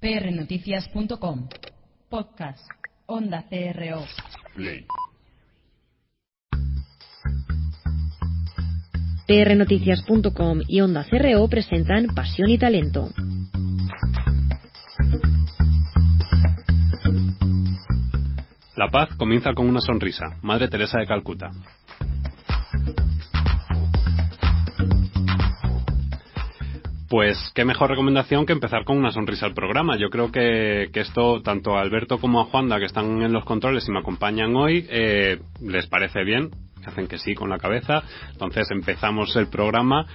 prnoticias.com. Podcast. Onda CRO. Play. prnoticias.com y Onda CRO presentan Pasión y Talento. La paz comienza con una sonrisa. Madre Teresa de Calcuta. Pues qué mejor recomendación que empezar con una sonrisa al programa. Yo creo que, que esto, tanto a Alberto como a Juanda, que están en los controles y me acompañan hoy, eh, les parece bien hacen que sí con la cabeza. Entonces empezamos el programa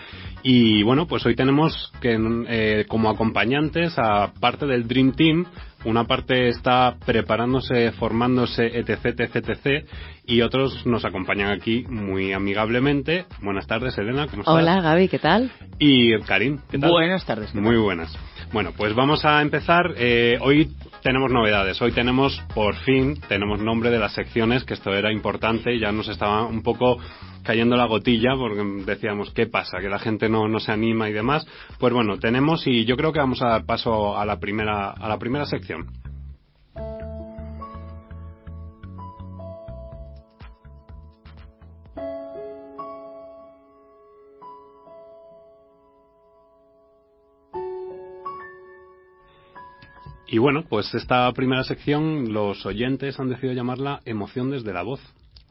y bueno, pues hoy tenemos que eh, como acompañantes a parte del Dream Team una parte está preparándose, formándose, etc, etc, etc, y otros nos acompañan aquí muy amigablemente. Buenas tardes, Elena, ¿cómo estás? Hola, Gaby, ¿qué tal? Y Karim, ¿qué tal? Buenas tardes. ¿qué tal? Muy buenas. Bueno, pues vamos a empezar. Eh, hoy tenemos novedades. Hoy tenemos, por fin, tenemos nombre de las secciones, que esto era importante. Ya nos estaba un poco cayendo la gotilla porque decíamos, ¿qué pasa? Que la gente no, no se anima y demás. Pues bueno, tenemos y yo creo que vamos a dar paso a la primera, a la primera sección. Y bueno, pues esta primera sección los oyentes han decidido llamarla Emoción desde la voz.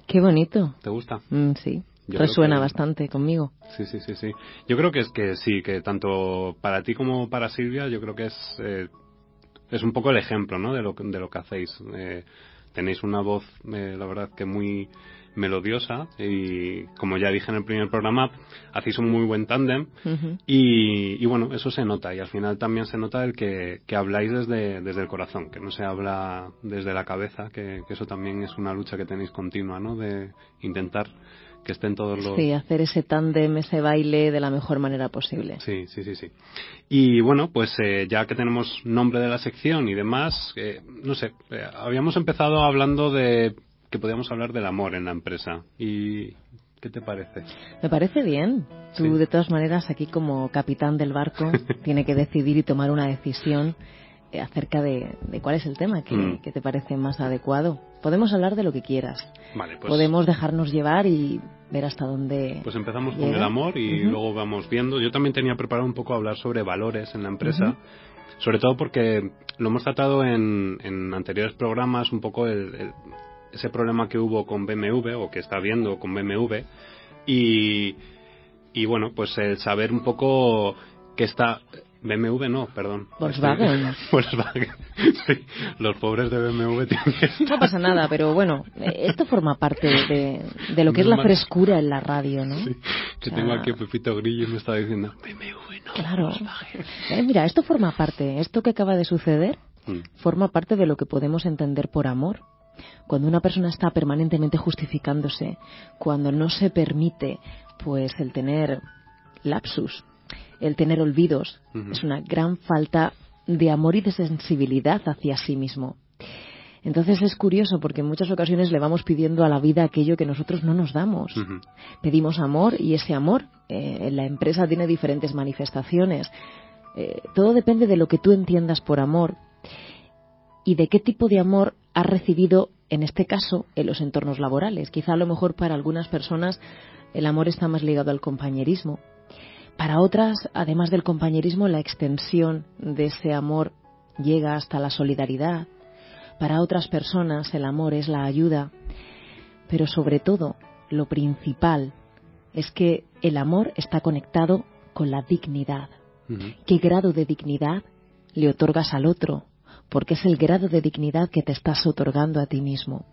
Qué bonito. ¿Te gusta? Mm, sí, Yo resuena que- bastante conmigo. Sí, sí, sí, sí. Yo creo que es que sí, que tanto para ti como para Silvia, yo creo que es eh, es un poco el ejemplo, ¿no? De lo que- de lo que hacéis. Eh, tenéis una voz, eh, la verdad que muy melodiosa y como ya dije en el primer programa, hacéis un muy buen tándem y, y bueno, eso se nota y al final también se nota el que, que habláis desde, desde el corazón, que no se habla desde la cabeza, que, que eso también es una lucha que tenéis continua, ¿no? De intentar que estén todos los... Sí, hacer ese tándem, ese baile de la mejor manera posible. Sí, sí, sí, sí. Y bueno, pues eh, ya que tenemos nombre de la sección y demás, eh, no sé, eh, habíamos empezado hablando de que podíamos hablar del amor en la empresa. ¿Y qué te parece? Me parece bien. Tú, Sí. de todas maneras, aquí como capitán del barco, tiene que decidir y tomar una decisión eh, acerca de, de cuál es el tema que, Mm. que te parece más adecuado. Podemos hablar de lo que quieras. Vale, pues, Podemos dejarnos llevar y ver hasta dónde. pues empezamos con el amor y luego vamos viendo. Yo también tenía preparado un poco hablar sobre valores en la empresa. Sobre todo porque lo hemos tratado en, en anteriores programas, un poco el- el- ese problema que hubo con BMW o que está habiendo con BMW. Y, y bueno, pues el saber un poco que está. BMW no, perdón. Volkswagen. Estoy- Volkswagen. Sí, los pobres de BMW tienen que No pasa nada, pero bueno, esto forma parte de, de lo que es la frescura en la radio, ¿no? Sí, que O sea, tengo aquí a Pepito Grillo y me está diciendo BMW no. Claro. Volkswagen". Eh, mira, esto forma parte, esto que acaba de suceder, Mm, forma parte de lo que podemos entender por amor. Cuando una persona está permanentemente justificándose, cuando no se permite, pues, el tener lapsus, el tener olvidos, es una gran falta de amor y de sensibilidad hacia sí mismo. Entonces es curioso porque en muchas ocasiones le vamos pidiendo a la vida aquello que nosotros no nos damos. Pedimos amor y ese amor eh, en la empresa tiene diferentes manifestaciones. Eh, todo depende de lo que tú entiendas por amor y de qué tipo de amor has recibido, en este caso, en los entornos laborales. Quizá a lo mejor para algunas personas el amor está más ligado al compañerismo. Para otras, además del compañerismo, la extensión de ese amor llega hasta la solidaridad. Para otras personas el amor es la ayuda. Pero sobre todo, lo principal es que el amor está conectado con la dignidad. ¿Qué grado de dignidad le otorgas al otro? Porque es el grado de dignidad que te estás otorgando a ti mismo.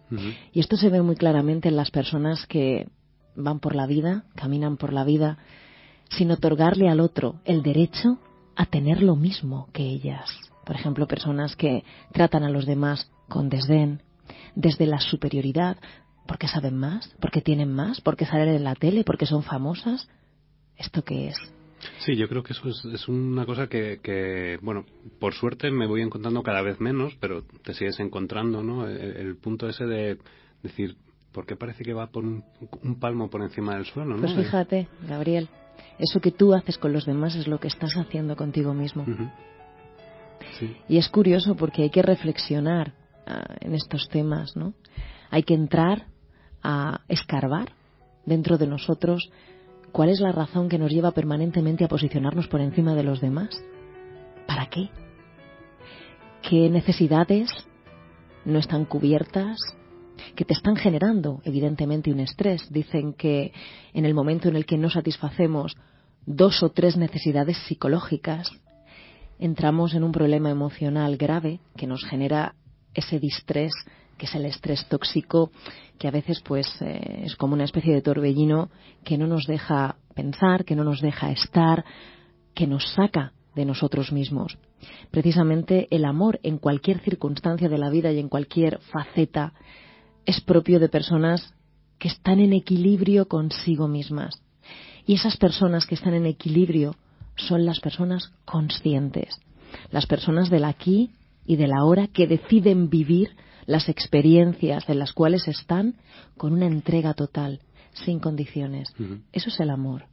Y esto se ve muy claramente en las personas que van por la vida, caminan por la vida, sin otorgarle al otro el derecho a tener lo mismo que ellas. Por ejemplo, personas que tratan a los demás con desdén, desde la superioridad, porque saben más, porque tienen más, porque salen en la tele, porque son famosas. ¿Esto qué es? Sí, yo creo que eso es, es una cosa que, que, bueno, por suerte me voy encontrando cada vez menos, pero te sigues encontrando, ¿no? El, el punto ese de decir, ¿por qué parece que va por un, un palmo por encima del suelo, no? Pues fíjate, Gabriel, eso que tú haces con los demás es lo que estás haciendo contigo mismo. Y es curioso porque hay que reflexionar ah, en estos temas, ¿no? Hay que entrar a escarbar dentro de nosotros cuál es la razón que nos lleva permanentemente a posicionarnos por encima de los demás. ¿Para qué? ¿Qué necesidades no están cubiertas? que te están generando, evidentemente, un estrés. Dicen que en el momento en el que no satisfacemos dos o tres necesidades psicológicas, entramos en un problema emocional grave que nos genera ese distrés, que es el estrés tóxico, que a veces pues eh, es como una especie de torbellino que no nos deja pensar, que no nos deja estar, que nos saca de nosotros mismos. Precisamente el amor en cualquier circunstancia de la vida y en cualquier faceta es propio de personas que están en equilibrio consigo mismas. Y esas personas que están en equilibrio son las personas conscientes, las personas del aquí y del ahora que deciden vivir las experiencias en las cuales están con una entrega total, sin condiciones. Eso es el amor.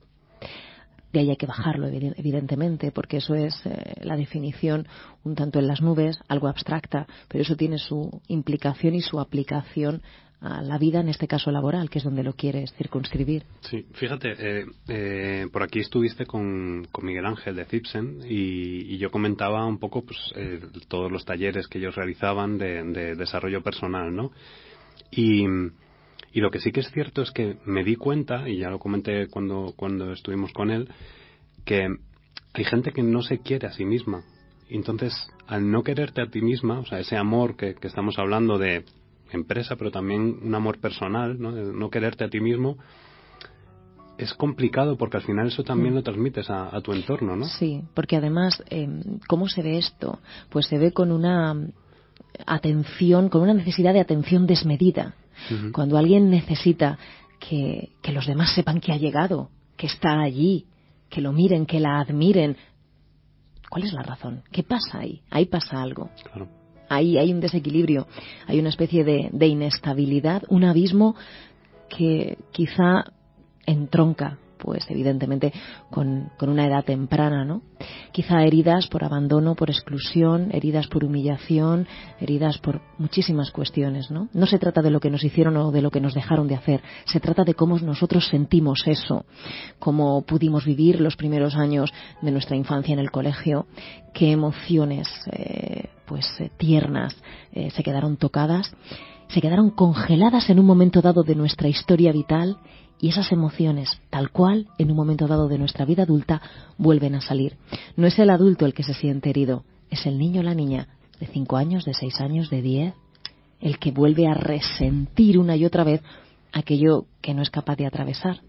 De ahí hay que bajarlo, evidentemente, porque eso es eh, la definición un tanto en las nubes, algo abstracta, pero eso tiene su implicación y su aplicación a la vida, en este caso laboral, que es donde lo quieres circunscribir. Sí, fíjate, eh, eh, por aquí estuviste con, Miguel Ángel de Cipsen y, yo comentaba un poco pues, todos los talleres que ellos realizaban de, de desarrollo personal, ¿no? Y y lo que sí que es cierto es que me di cuenta, y ya lo comenté cuando, cuando estuvimos con él, que hay gente que no se quiere a sí misma. entonces, al no quererte a ti misma, o sea, ese amor que, estamos hablando de empresa, pero también un amor personal, ¿no? no quererte a ti mismo, es complicado porque al final eso también mm. lo transmites a, tu entorno, ¿no? Sí, porque además, em, ¿cómo se ve esto? Pues se ve con una atención, con una necesidad de atención desmedida. Cuando alguien necesita que, los demás sepan que ha llegado, que está allí, que lo miren, que la admiren, ¿cuál es la razón? ¿Qué pasa ahí? Ahí pasa algo. Ahí hay un desequilibrio, hay una especie de inestabilidad, un abismo que quizá entronca pues evidentemente con, una edad temprana, ¿no? Quizá heridas por abandono, por exclusión, heridas por humillación, heridas por muchísimas cuestiones, ¿no? No se trata de lo que nos hicieron o de lo que nos dejaron de hacer, se trata de cómo nosotros sentimos eso, cómo pudimos vivir los primeros años de nuestra infancia en el colegio, qué emociones, eh, pues eh, tiernas, eh, se quedaron tocadas se quedaron congeladas en un momento dado de nuestra historia vital y esas emociones, tal cual, en un momento dado de nuestra vida adulta, vuelven a salir. No es el adulto el que se siente herido, es el niño o la niña de cinco años, de seis años, de diez, el que vuelve a resentir una y otra vez aquello que no es capaz de atravesar.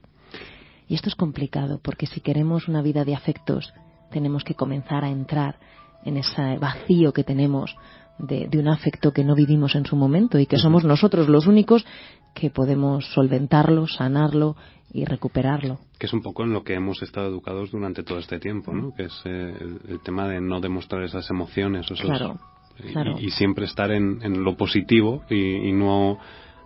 Y esto es complicado porque si queremos una vida de afectos, tenemos que comenzar a entrar en ese vacío que tenemos de, de, un afecto que no vivimos en su momento y que somos nosotros los únicos que podemos solventarlo, sanarlo y recuperarlo. Que es un poco en lo que hemos estado educados durante todo este tiempo, ¿no? Que es eh, el, tema de no demostrar esas emociones, claro, y, siempre estar en, lo positivo y, no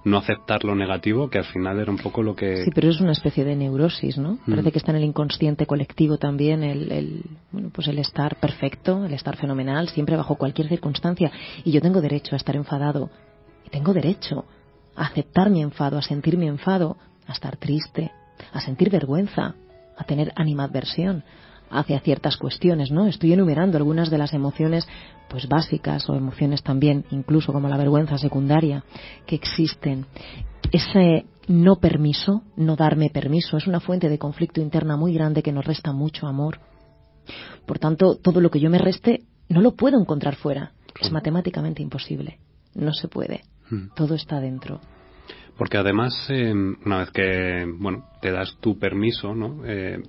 no aceptar lo negativo, que al final era un poco lo que... Sí, pero es una especie de neurosis, ¿no? Mm. Parece que está en el inconsciente colectivo también el, el, bueno, pues el estar perfecto, el estar fenomenal, siempre bajo cualquier circunstancia. Y yo tengo derecho a estar enfadado. Y tengo derecho a aceptar mi enfado, a sentir mi enfado, a estar triste, a sentir vergüenza, a tener animadversión hacia ciertas cuestiones, ¿no? Estoy enumerando algunas de las emociones pues básicas o emociones también, incluso como la vergüenza secundaria, que existen. Ese no permiso, no darme permiso, es una fuente de conflicto interna muy grande que nos resta mucho amor. Por tanto, todo lo que yo me reste no lo puedo encontrar fuera. Es matemáticamente imposible. No se puede. Hmm. Todo está dentro. Porque además, eh, una vez que bueno te das tu permiso, ¿no? Eh,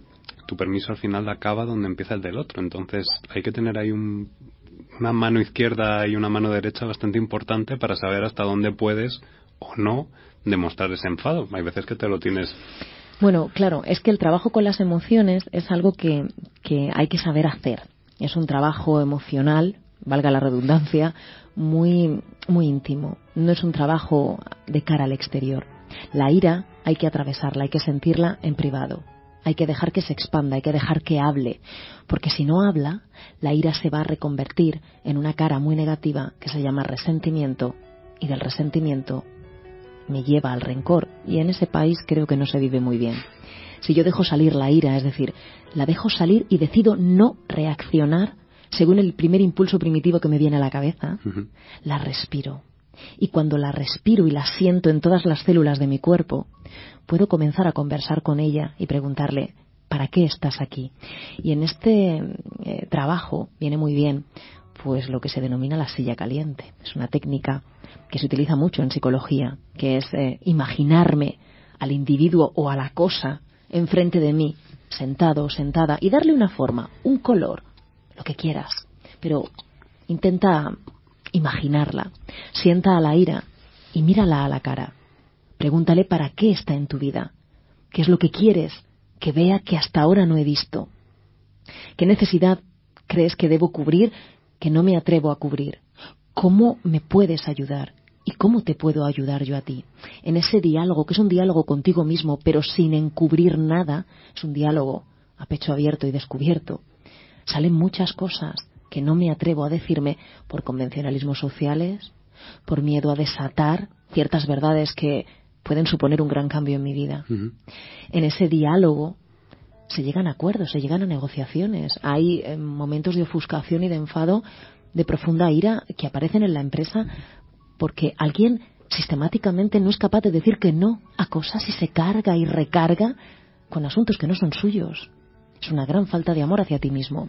tu permiso al final acaba donde empieza el del otro. Entonces hay que tener ahí una mano izquierda y una mano derecha bastante importante para saber hasta dónde puedes o no demostrar ese enfado. Hay veces que te lo tienes. Bueno, claro, es que el trabajo con las emociones es algo que, que hay que saber hacer. Es un trabajo emocional, valga la redundancia, muy, muy íntimo. No es un trabajo de cara al exterior. La ira hay que atravesarla, hay que sentirla en privado. Hay que dejar que se expanda, hay que dejar que hable, porque si no habla, la ira se va a reconvertir en una cara muy negativa que se llama resentimiento y del resentimiento me lleva al rencor y en ese país creo que no se vive muy bien. Si yo dejo salir la ira, es decir, la dejo salir y decido no reaccionar según el primer impulso primitivo que me viene a la cabeza, la respiro. Y cuando la respiro y la siento en todas las células de mi cuerpo, puedo comenzar a conversar con ella y preguntarle, ¿para qué estás aquí? Y en este eh, trabajo viene muy bien pues lo que se denomina la silla caliente. Es una técnica que se utiliza mucho en psicología, que es eh, imaginarme al individuo o a la cosa enfrente de mí, sentado o sentada, y darle una forma, un color, lo que quieras. Pero intenta imaginarla. Sienta a la ira y mírala a la cara. Pregúntale para qué está en tu vida. ¿Qué es lo que quieres que vea que hasta ahora no he visto? ¿Qué necesidad crees que debo cubrir que no me atrevo a cubrir? ¿Cómo me puedes ayudar? ¿Y cómo te puedo ayudar yo a ti? En ese diálogo, que es un diálogo contigo mismo, pero sin encubrir nada, es un diálogo a pecho abierto y descubierto. Salen muchas cosas que no me atrevo a decirme por convencionalismos sociales, por miedo a desatar ciertas verdades que pueden suponer un gran cambio en mi vida. En ese diálogo se llegan a acuerdos, se llegan a negociaciones. Hay eh, momentos de ofuscación y de enfado, de profunda ira que aparecen en la empresa porque alguien sistemáticamente no es capaz de decir que no a cosas y se carga y recarga con asuntos que no son suyos. Es una gran falta de amor hacia ti mismo.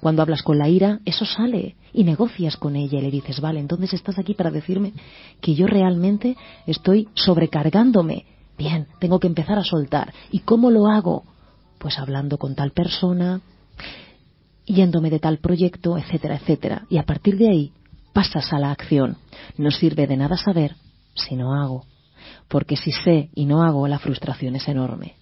Cuando hablas con la ira, eso sale y negocias con ella y le dices, vale, entonces estás aquí para decirme que yo realmente estoy sobrecargándome. Bien, tengo que empezar a soltar. ¿Y cómo lo hago? Pues hablando con tal persona, yéndome de tal proyecto, etcétera, etcétera. Y a partir de ahí pasas a la acción. No sirve de nada saber si no hago. Porque si sé y no hago, la frustración es enorme.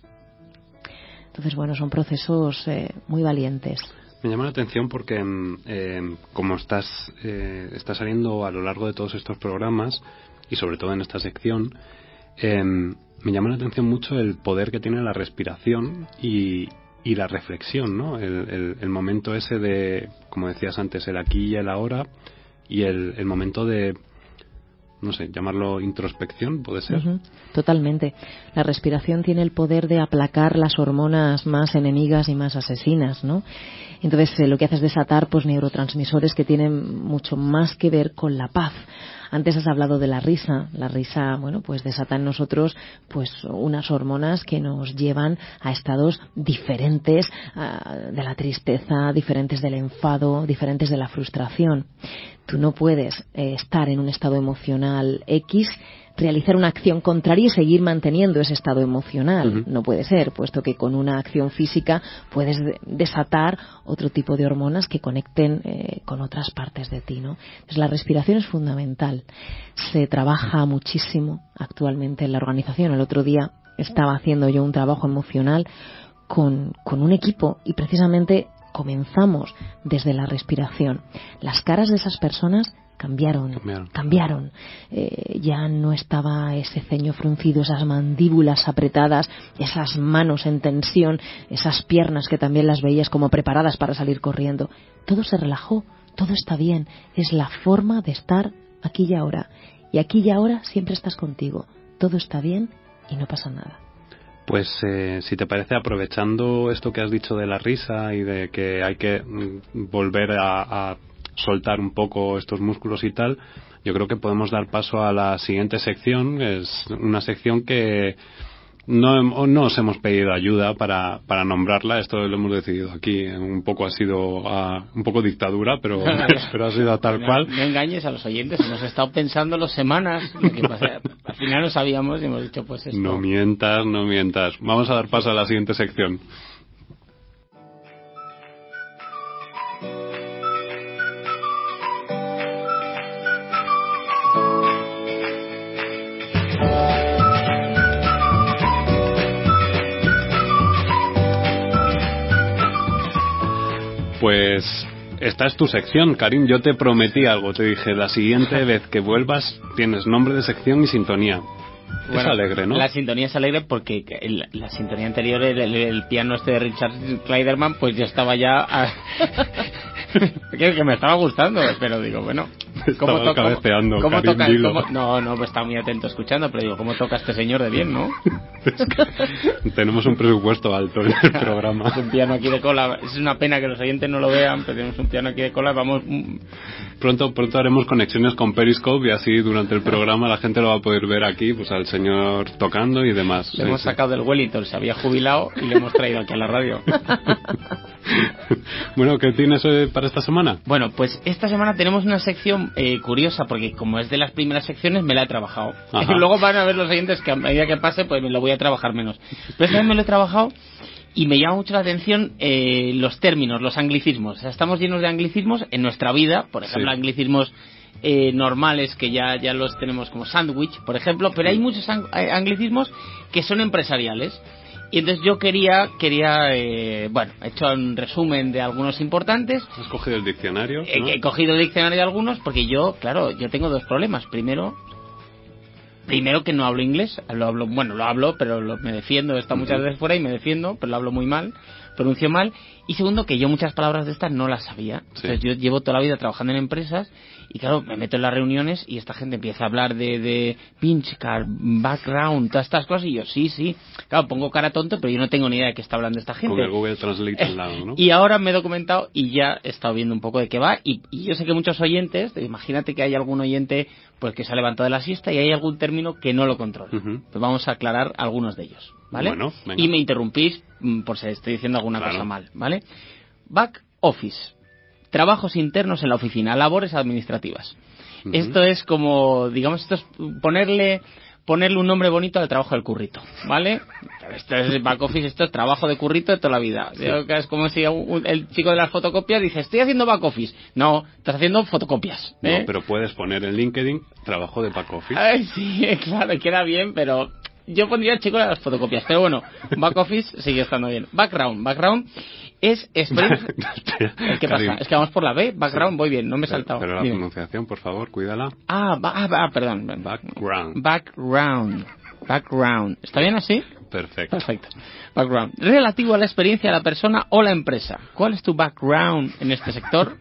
Entonces, bueno, son procesos eh, muy valientes. Me llama la atención porque, eh, como estás, eh, está saliendo a lo largo de todos estos programas, y sobre todo en esta sección, em, me llama la atención mucho el poder que tiene la respiración y, la reflexión, ¿no? El, el, momento ese de, como decías antes, el aquí y el ahora, y el, el momento de no sé, llamarlo introspección, puede ser. Totalmente. La respiración tiene el poder de aplacar las hormonas más enemigas y más asesinas, ¿no? Entonces, eh, lo que hace es desatar pues neurotransmisores que tienen mucho más que ver con la paz. Antes has hablado de la risa. La risa, bueno, pues desata en nosotros pues unas hormonas que nos llevan a estados diferentes de la tristeza, diferentes del enfado, diferentes de la frustración. Tú no puedes eh, estar en un estado emocional X realizar una acción contraria y seguir manteniendo ese estado emocional. No puede ser, puesto que con una acción física puedes desatar otro tipo de hormonas que conecten eh, con otras partes de ti. ¿no? Entonces, la respiración es fundamental. Se trabaja muchísimo actualmente en la organización. El otro día estaba haciendo yo un trabajo emocional con, con un equipo y precisamente comenzamos desde la respiración. Las caras de esas personas cambiaron, cambiaron. Eh, ya no estaba ese ceño fruncido, esas mandíbulas apretadas, esas manos en tensión, esas piernas que también las veías como preparadas para salir corriendo. Todo se relajó, todo está bien. Es la forma de estar aquí y ahora. Y aquí y ahora siempre estás contigo. Todo está bien y no pasa nada. Pues eh, si te parece, aprovechando esto que has dicho de la risa y de que hay que mm, volver a soltar un poco estos músculos y tal, yo creo que podemos dar paso a la siguiente sección. Es una sección que no, no os hemos pedido ayuda para, para nombrarla, esto lo hemos decidido aquí. Un poco ha sido un poco dictadura, pero, pero ha sido tal cual. No engañes a los oyentes, hemos estado pensando las semanas. al final no sabíamos y hemos dicho, pues esto. No mientas, no mientas. Vamos a dar paso a la siguiente sección. Pues esta es tu sección, Karim. Yo te prometí algo. Te dije, la siguiente vez que vuelvas tienes nombre de sección y sintonía. es alegre, ¿no? La sintonía es alegre porque el- la sintonía anterior, el, el- el piano este de Richard Kleiderman, pues ya estaba ya... a- que me estaba gustando, pero digo, bueno... Estabas to- cabeceando, cómo Karim, toca, dilo. cómo- no, no, pues estaba muy atento escuchando, pero digo, ¿cómo toca este señor de bien, no? Tenemos un presupuesto alto en el programa. Es un piano aquí de cola. Es una pena que los oyentes no lo vean, pero tenemos un piano aquí de cola. Vamos, mm, Pronto, pronto haremos conexiones con Periscope y así durante el programa la gente lo va a poder ver aquí, pues al señor tocando y demás. le Sí, hemos sí. sacado del Wellington, se había jubilado y le hemos traído aquí a la radio. bueno, ¿qué tienes eh, para esta semana? Bueno, pues esta semana tenemos una sección eh, curiosa porque como es de las primeras secciones me la he trabajado. Ajá. Y luego van a ver los oyentes que a medida que pase pues me lo voy a trabajar menos. Pero esta vez me lo he trabajado y me llama mucho la atención eh, los términos, los anglicismos. O sea, estamos llenos de anglicismos en nuestra vida, por ejemplo, Sí. anglicismos eh, normales que ya, ya los tenemos como sándwich, por ejemplo, pero hay muchos ang- eh, anglicismos que son empresariales. Y entonces yo quería, quería eh, bueno, he hecho un resumen de algunos importantes ¿Has cogido el diccionario? He, ¿no? he cogido el diccionario de algunos porque yo, claro, yo tengo dos problemas. Primero, primero que no hablo inglés, lo hablo, bueno, lo hablo, pero lo- me defiendo, he estado muchas veces fuera y me defiendo, pero lo hablo muy mal, pronuncio mal. Y segundo, que yo muchas palabras de estas no las sabía. Sí. Entonces yo llevo toda la vida trabajando en empresas y claro, me meto en las reuniones y esta gente empieza a hablar de, de pinch card, background, todas estas cosas y yo, sí, sí. Claro, pongo cara tonto, pero yo no tengo ni idea de qué está hablando esta gente. Con el Google Translate al lado, ¿no? Y ahora me he documentado y ya he estado viendo un poco de qué va. Y, y yo sé que muchos oyentes, imagínate que hay algún oyente pues que se ha levantado de la siesta y hay algún término que no lo controla. Ujú. Pues vamos a aclarar algunos de ellos, ¿vale? Bueno, y me interrumpís mm, por si estoy diciendo alguna Claro. cosa mal, ¿vale? Back office. Trabajos internos en la oficina, labores administrativas. Esto es como, digamos, esto es ponerle ponerle un nombre bonito al trabajo del currito, ¿vale? Esto es back office, esto es trabajo de currito de toda la vida. Es como si el chico de las fotocopias dice, estoy haciendo back office. No, estás haciendo fotocopias. No, ¿eh? pero puedes poner en LinkedIn trabajo de back office. Ay, sí, claro, queda bien, pero yo pondría el chico de las fotocopias. Pero bueno, back office sigue estando bien. Background, background es. Espera, ¿Qué pasa? Es que vamos por la B, background, voy bien, no me he saltado. Pero la Dime. pronunciación, por favor, cuídala. Ah, ah, ah, perdón. Background. Background. Background. ¿Está bien así? Perfecto. Perfecto. Background. Relativo a la experiencia de la persona o la empresa. ¿Cuál es tu background en este sector?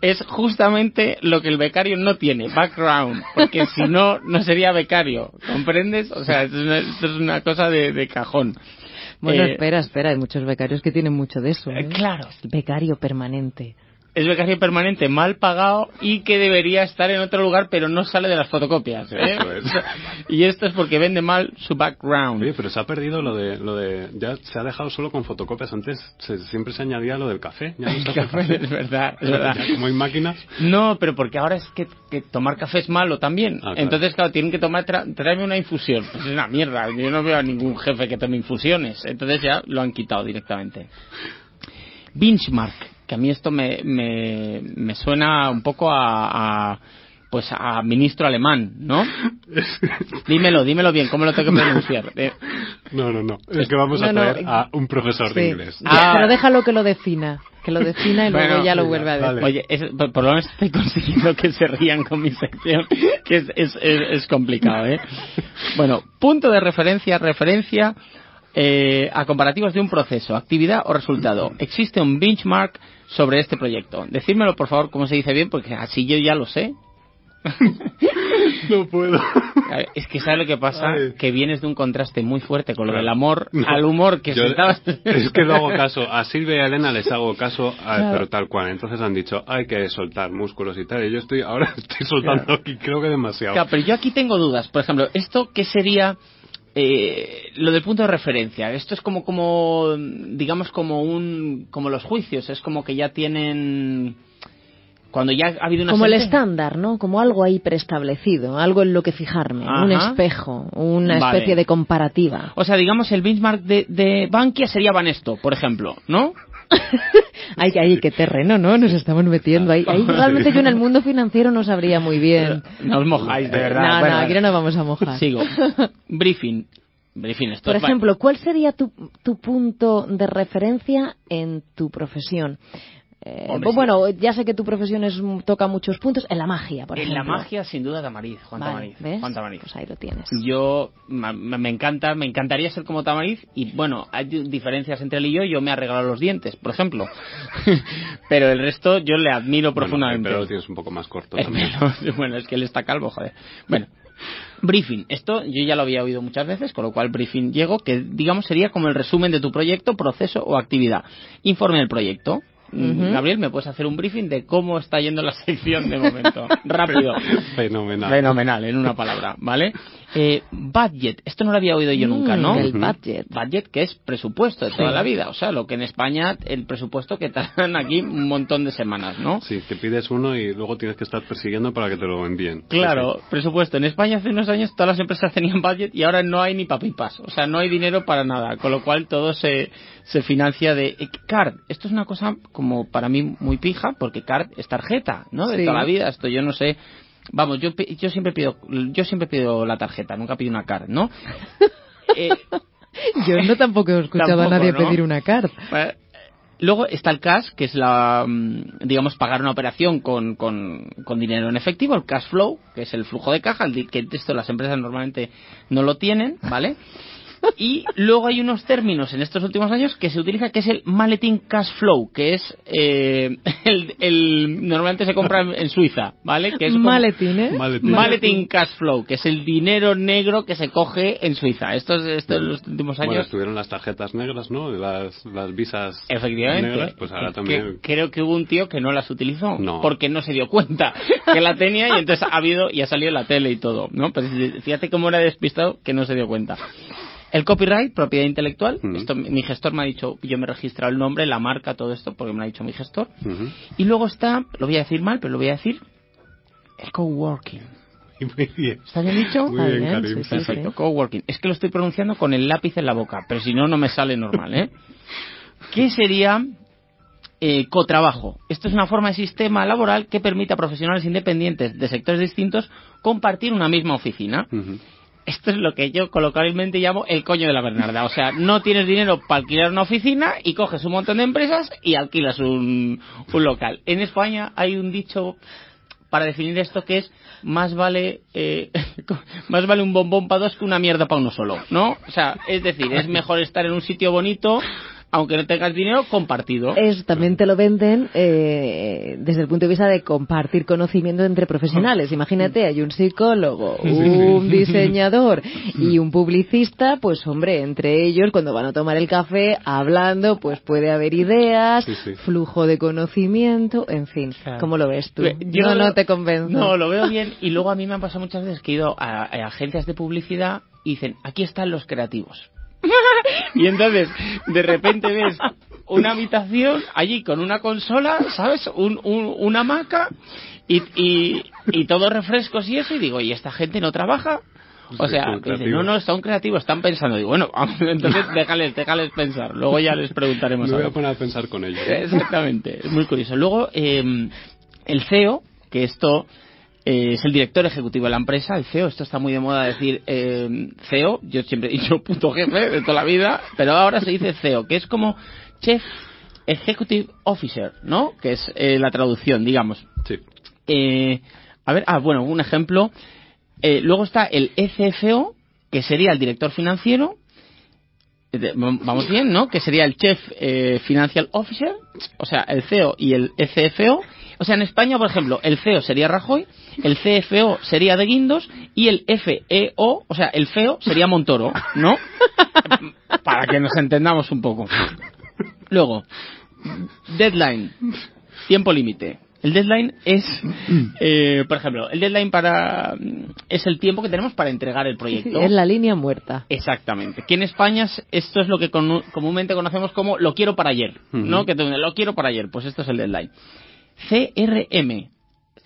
Es justamente lo que el becario no tiene, background, porque si no, no sería becario, ¿comprendes? O sea, esto es una, esto es una cosa de, de cajón. Bueno, Eh, espera, espera, hay muchos becarios que tienen mucho de eso. eh, claro, becario permanente. Es becario permanente mal pagado y que debería estar en otro lugar pero no sale de las fotocopias. ¿eh? Es. Y esto es porque vende mal su background. Oye, pero se ha perdido lo de, lo de, ya se ha dejado solo con fotocopias. Antes se- siempre se añadía lo del café. Ya no hace Café, es verdad, es verdad. Ya como hay máquinas. No, pero porque ahora es que, que tomar café es malo también. Ah, claro. Entonces, claro, tienen que tomar, tra- tráeme una infusión. Pues es una mierda. Yo no veo a ningún jefe que tome infusiones. Entonces ya lo han quitado directamente. Benchmark, que a mí esto me, me, me suena un poco a, a, pues a ministro alemán, ¿no? dímelo, dímelo bien, ¿cómo lo tengo que pronunciar? Eh, No, no, no. Es que vamos a No, no, traer a un profesor de inglés. Ah. Pero déjalo que lo defina. Que lo defina y luego ya lo venga, vuelve a decir. Oye, es- por, por lo menos estoy consiguiendo que se rían con mi sección, que es, es, es, es complicado, ¿eh? Bueno, punto de referencia, referencia eh, a comparativos de un proceso, actividad o resultado. Existe un benchmark sobre este proyecto. Decídmelo, por favor, cómo se dice bien, porque así yo ya lo sé. No puedo. Es que sabes lo que pasa, Ay. que vienes de un contraste muy fuerte con lo Claro. del amor No. al humor que Yo- sentabas. Es que no hago caso. A Silvia y a Elena les hago caso, a- Claro. pero tal cual. Entonces han dicho, hay que soltar músculos y tal. Y yo estoy, ahora estoy soltando aquí, creo que demasiado. Claro, pero yo aquí tengo dudas. Por ejemplo, ¿esto qué sería eh, lo del punto de referencia? Esto es como, como, digamos, como un, como los juicios. Es como que ya tienen, cuando ya ha habido una Como el estándar, ¿no? Como algo ahí preestablecido, algo en lo que fijarme, un espejo, una Vale. especie de comparativa. O sea, digamos, el benchmark de, de Bankia sería Banesto, por ejemplo, ¿no? Ay, ay, qué terreno, ¿no? Nos estamos metiendo ahí. Ahí realmente yo en el mundo financiero no sabría muy bien. No os mojáis, de verdad. No, Bueno, no, aquí no nos vamos a mojar. Sigo. Briefing. Briefing, esto Por ejemplo, ¿cuál sería tu, tu punto de referencia en tu profesión? Eh, Hombre, pues sí. bueno, ya sé que tu profesión es, toca muchos puntos. En la magia, por En ejemplo. la magia, sin duda, Tamariz, Juan Vale, Tamariz. ¿ves? Juan Tamariz. Pues ahí lo tienes. Yo ma- me encanta, me encantaría ser como Tamariz y bueno, hay di- diferencias entre él y yo. Yo me he arreglado los dientes, por ejemplo, pero el resto yo le admiro Bueno, profundamente. pero lo tienes un poco más corto también. bueno, es que él está calvo, joder. Bueno, briefing. Esto yo ya lo había oído muchas veces, con lo cual briefing llego, que digamos sería como el resumen de tu proyecto, proceso o actividad. Informe del proyecto. Gabriel, ¿me puedes hacer un briefing de cómo está yendo la sección de momento? Rápido. Fenomenal. Fenomenal, en una palabra, ¿vale? Eh, budget, esto no lo había oído yo nunca, ¿no? Mm, El budget. Budget, que es presupuesto de toda la vida. O sea, lo que en España, el presupuesto que tardan aquí un montón de semanas, ¿no? Sí, que pides uno y luego tienes que estar persiguiendo para que te lo envíen. Claro, presupuesto. En España hace unos años todas las empresas tenían budget y ahora no hay ni papipas. O sea, no hay dinero para nada. Con lo cual todo se, se financia de eh, card. Esto es una cosa como para mí muy pija porque card es tarjeta, ¿no? De Sí. toda la vida. Esto yo no sé. Vamos, yo, yo siempre pido yo siempre pido la tarjeta, nunca pido una card, ¿no? Eh, Yo no tampoco he escuchado Tampoco, a nadie ¿no? pedir una carta. Eh, Luego está el cash, que es la, mm, digamos, pagar una operación con, con, con dinero en efectivo, el cash flow, que es el flujo de caja, que esto las empresas normalmente no lo tienen, ¿vale? Y luego hay unos términos en estos últimos años que se utiliza, que es el maleting cash flow, que es, eh, el, el- normalmente se compra en, Suiza, ¿vale? Que es como- Maletín, ¿eh? Maletín. Maleting cash flow, que es el dinero negro que se coge en Suiza. Estos, estos los últimos Bueno, años estuvieron las tarjetas negras, ¿no? Las, las visas Efectivamente. negras, pues ahora Que- también... creo que hubo un tío que no las utilizó No. porque no se dio cuenta que la tenía y entonces ha habido y ha salido en la tele y todo, ¿no? Pero fíjate cómo era despistado que no se dio cuenta. El copyright, propiedad intelectual, Mm. esto mi gestor me ha dicho, yo me he registrado el nombre, la marca, todo esto, porque me lo ha dicho mi gestor. Y luego está, lo voy a decir mal, pero lo voy a decir, el coworking. Muy bien. ¿Está bien dicho? Muy bien, bien, Karim. sí, sí, coworking. Es que lo estoy pronunciando con el lápiz en la boca, pero si no, no me sale normal, ¿eh? ¿Qué sería eh, cotrabajo? Esto es una forma de sistema laboral que permite a profesionales independientes de sectores distintos compartir una misma oficina. Ujú. Esto es lo que yo coloquialmente llamo el coño de la Bernarda. O sea, no tienes dinero para alquilar una oficina y coges un montón de empresas y alquilas un, un local. En España hay un dicho para definir esto que es más vale eh, más vale un bombón para dos que una mierda para uno solo, ¿no? O sea, es decir, es mejor estar en un sitio bonito aunque no tengas dinero compartido. Eso también te lo venden eh, desde el punto de vista de compartir conocimiento entre profesionales. Imagínate, hay un psicólogo, un diseñador y un publicista, pues hombre, entre ellos cuando van a tomar el café hablando, pues puede haber ideas, Sí, sí. flujo de conocimiento, en fin. Claro. ¿Cómo lo ves tú? Yo no te convenzo. No, lo veo bien. Y luego a mí me han pasado muchas veces que he ido a, a agencias de publicidad y dicen, aquí están los creativos. y entonces, de repente ves una habitación allí con una consola, ¿sabes? Un, un- una hamaca y, y, y todos refrescos y eso. Y digo, ¿y esta gente no trabaja? O sea, son dicen, no, no, son creativos, están pensando. Digo, bueno, entonces déjales, déjales pensar. Luego ya les preguntaremos Me voy a poner a pensar con ellos. Exactamente, es muy curioso. Luego, eh, el CEO, que esto eh, es el director ejecutivo de la empresa, el CEO, esto está muy de moda decir eh, CEO, yo siempre he dicho puto jefe de toda la vida, pero ahora se dice CEO, que es como Chief Executive Officer, ¿no? Que es eh, la traducción, digamos. Sí. Eh, a ver, ah, bueno, un ejemplo. Eh, luego está el ECFO, que sería el director financiero. Vamos bien, ¿no? Que sería el Chief eh, Financial Officer, o sea, el CEO y el ECFO. O sea, en España, por ejemplo, el CEO sería Rajoy, el CFO sería de Guindos y el FEO, o sea, el FEO sería Montoro, ¿no? Para que nos entendamos un poco. Luego, deadline, tiempo límite. El deadline es, eh, por ejemplo, el deadline para es el tiempo que tenemos para entregar el proyecto. Es la línea muerta. Exactamente. Que en España es- esto es lo que con- comúnmente conocemos como lo quiero para ayer, ¿no? Que te- lo quiero para ayer. Pues esto es el deadline. CRM.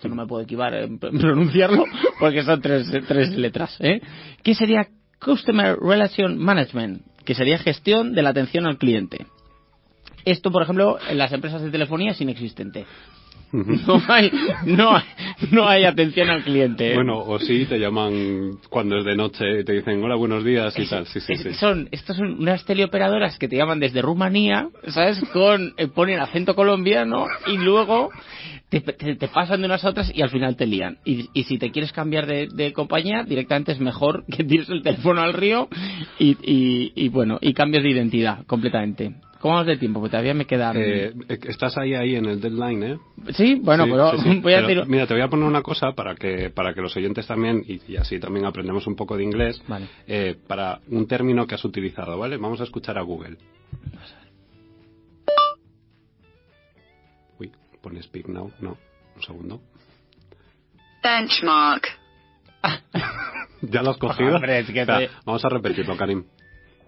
Esto no me puedo equivar en pr- pronunciarlo porque son tres, tres letras, ¿eh? ¿Qué sería Customer Relation Management? Que sería gestión de la atención al cliente. Esto, por ejemplo, en las empresas de telefonía es inexistente. No hay, no hay, no hay atención al cliente. ¿eh? Bueno, o sí, te llaman cuando es de noche y te dicen hola, buenos días y Es- tal. Sí, sí, es- sí. Son, estas son unas teleoperadoras que te llaman desde Rumanía, ¿sabes? Con, eh, ponen acento colombiano y luego te, te- te pasan de unas a otras y al final te lían. Y, y si te quieres cambiar de, de compañía, directamente es mejor que tires el teléfono al río y, y, y bueno, y cambies de identidad completamente. ¿Cómo vamos de tiempo? Porque todavía me queda... Eh, estás ahí ahí en el deadline, ¿eh? sí, bueno, Sí, pero sí, sí. voy a Pero, decir... Mira, te voy a poner una cosa para que para que los oyentes también y, y así también aprendemos un poco de inglés. Vale. eh, para un término que has utilizado, ¿vale? Vamos a escuchar a Google. Uy, pone speak now, no, un segundo. benchmark, ¿Ya lo has cogido? Hombre, es que Espera, te- Vamos a repetirlo, Karim.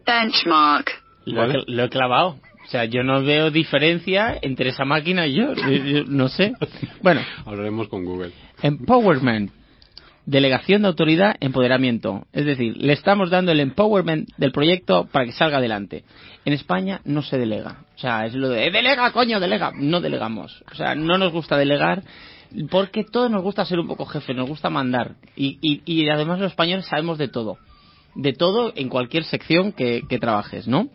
benchmark, Lo, he, lo he clavado. O sea, yo no veo diferencia entre esa máquina y yo. Yo- yo no sé. Bueno, Hablaremos con Google. empowerment. Delegación de autoridad, empoderamiento. Es decir, le estamos dando el empowerment del proyecto para que salga adelante. En España no se delega. O sea, es lo de, "Eh, delega, coño, delega. No delegamos. O sea, no nos gusta delegar porque todos nos gusta ser un poco jefe, nos gusta mandar. Y, y, y además los españoles sabemos de todo. De todo en cualquier sección que, que trabajes, ¿no?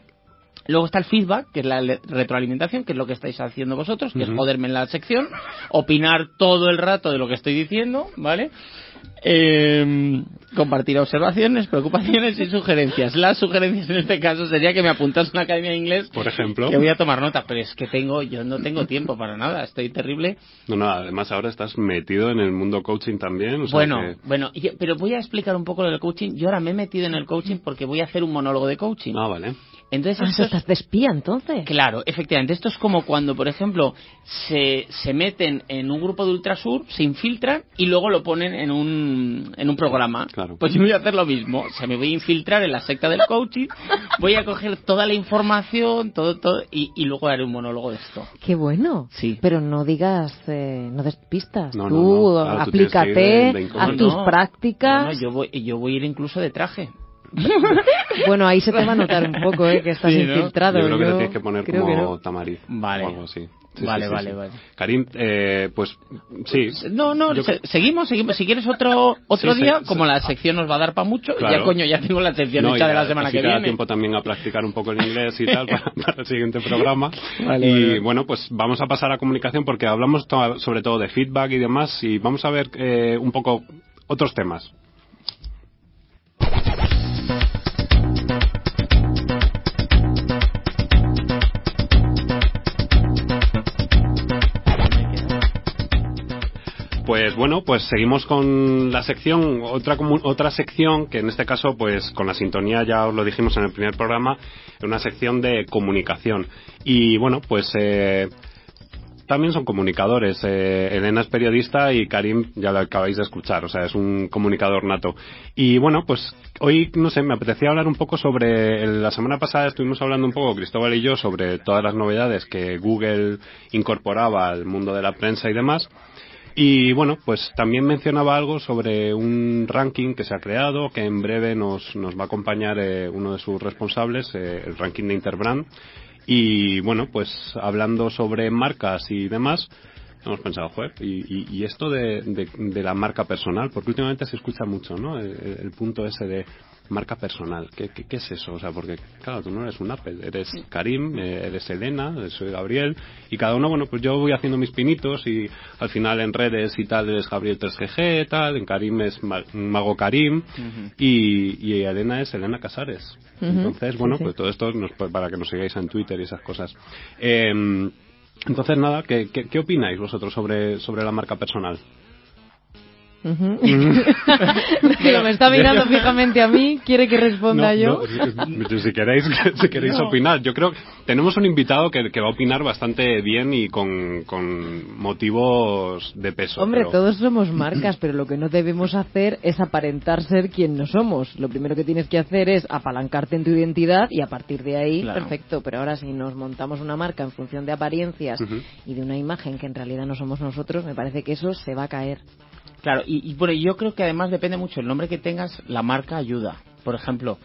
Luego está el feedback, que es la retroalimentación, que es lo que estáis haciendo vosotros, que es Ujú. joderme en la sección, opinar todo el rato de lo que estoy diciendo, ¿vale? Eh, compartir observaciones, preocupaciones y sugerencias. Las sugerencias en este caso sería que me apuntas a una academia de inglés Por ejemplo. que voy a tomar nota, pero es que tengo, yo no tengo tiempo para nada, estoy terrible. No, no, además ahora estás metido en el mundo coaching también. o sea Bueno, que- bueno, pero voy a explicar un poco lo del coaching. Yo ahora me he metido en el coaching porque voy a hacer un monólogo de coaching. Ah, vale. Entonces, Ah, esto es- estás de espía entonces. Claro, efectivamente. Esto es como cuando, por ejemplo, se, se meten en un grupo de Ultrasur, se infiltran y luego lo ponen en un, en un programa. Claro. Pues yo voy a hacer lo mismo. O sea, me voy a infiltrar en la secta del coaching, voy a coger toda la información, todo, todo, y, y luego haré un monólogo de esto. Qué bueno. Sí. Pero no digas, eh, no des pistas. No, no, tú no. Claro, tú ir aplícate, de- de incógnito. haz tus No, prácticas. no, no, yo, voy, yo voy a ir incluso de traje. Bueno, ahí se te va a notar un poco, ¿eh? Que estás Sí, ¿no? infiltrado. Yo creo que te tienes que poner creo como que no. tamariz. Vale. O algo así. Sí, Vale, sí, sí, vale, sí. vale. Karim, eh, pues sí. No, no, Yo- se- seguimos, seguimos. Si quieres otro otro Sí, día, como la sección nos va a dar para mucho, Claro. ya coño, ya tengo la sección No, hecha de la así semana que viene. tiempo también a practicar un poco el inglés y tal para, para el siguiente programa. Vale, y vale. bueno, pues vamos a pasar a comunicación porque hablamos to- sobre todo de feedback y demás y vamos a ver eh, un poco otros temas. Pues bueno, pues seguimos con la sección, otra otra sección que en este caso, pues con la sintonía ya os lo dijimos en el primer programa, una sección de comunicación. Y bueno, pues eh, también son comunicadores. Eh, Elena es periodista y Karim ya lo acabáis de escuchar, o sea, es un comunicador nato. Y bueno, pues hoy, no sé, me apetecía hablar un poco sobre, la semana pasada estuvimos hablando un poco, Cristóbal y yo, sobre todas las novedades que Google incorporaba al mundo de la prensa y demás. Y bueno, pues también mencionaba algo sobre un ranking que se ha creado, que en breve nos, nos va a acompañar eh, uno de sus responsables, eh, el ranking de Interbrand. Y bueno, pues hablando sobre marcas y demás, hemos pensado, joder, y, y- esto de, de- de la marca personal, porque últimamente se escucha mucho, ¿no? El, el punto ese de marca personal. ¿Qué, qué, qué es eso? O sea, porque, claro, tú no eres un Apple, eres Karim, eh, eres Elena, soy Gabriel, y cada uno, bueno, pues yo voy haciendo mis pinitos y al final en redes y tal eres Gabriel 3GG, tal, en Karim es Ma- Mago Karim, y, y Elena es Elena Casares. Entonces, bueno, sí. pues todo esto nos- pues, para que nos sigáis en Twitter y esas cosas. Eh, entonces, nada, ¿qué, qué, qué opináis vosotros sobre, sobre la marca personal? Ujú. Pero me está mirando fijamente a mí, quiere que responda yo. no, si- queréis, si queréis No. opinar. Yo creo que tenemos un invitado que, que va a opinar bastante bien y con, con motivos de peso. Hombre, pero- todos somos marcas, pero lo que no debemos hacer es aparentar ser quien no somos. Lo primero que tienes que hacer es apalancarte en tu identidad y a partir de ahí, Claro. perfecto. Pero ahora si nos montamos una marca en función de apariencias y de una imagen que en realidad no somos nosotros, me parece que eso se va a caer. Claro, y, y bueno, yo creo que además depende mucho el nombre que tengas, la marca ayuda. Por ejemplo,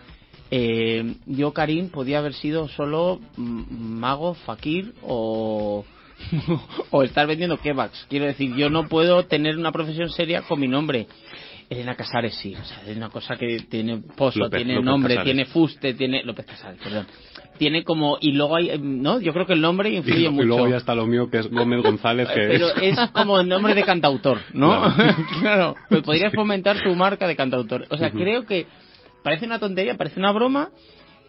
eh, yo Karim podía haber sido solo mago, fakir o, o estar vendiendo kebabs. Quiero decir, yo no puedo tener una profesión seria con mi nombre. Elena Casares sí, o sea, es una cosa que tiene pozo, López- tiene López nombre, Casares. tiene fuste, tiene López Casares, perdón. Tiene como y luego hay, no, yo creo que el nombre Y, influye y mucho. luego ya está lo mío, que es Gómez González, que Pero es... es como el nombre de cantautor, ¿no? Claro. claro. Pues podrías fomentar tu marca de cantautor. O sea, creo que parece una tontería, parece una broma,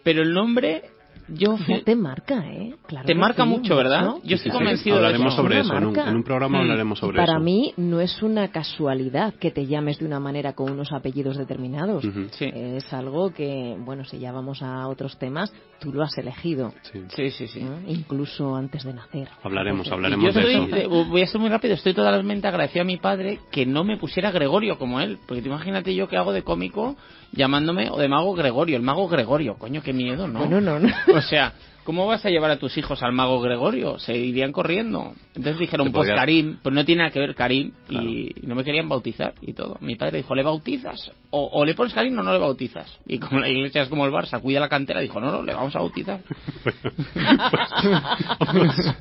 pero el nombre yo te marca, ¿eh? Claro te marca sí, mucho, ¿verdad? ¿no? Yo Sí, estoy sí, convencido de hablaremos eso. sobre eso, en un, en un programa Mm. hablaremos sobre Para eso. mí no es una casualidad que te llames de una manera con unos apellidos determinados. Ujú. Sí. Es algo que, bueno, si ya vamos a otros temas, tú lo has elegido, Sí. Sí, sí, sí. ¿no? incluso antes de nacer. Hablaremos, Y yo hablaremos de estoy, eso. de- voy a ser muy rápido, estoy totalmente agradecido a mi padre que no me pusiera Gregorio como él, porque tú imagínate yo que hago de cómico llamándome o de mago Gregorio, el mago Gregorio, coño, qué miedo, ¿no? Bueno, no, no. O sea, ¿cómo vas a llevar a tus hijos al mago Gregorio? Se irían corriendo. Entonces dijeron, pues Karim, pues no tiene nada que ver Karim, y no me querían bautizar y todo. Mi padre dijo, ¿le bautizas? O, o le pones Karim o no le bautizas. Y como la iglesia es como el Barça, cuida la cantera, dijo, no, no, le vamos a bautizar. pues,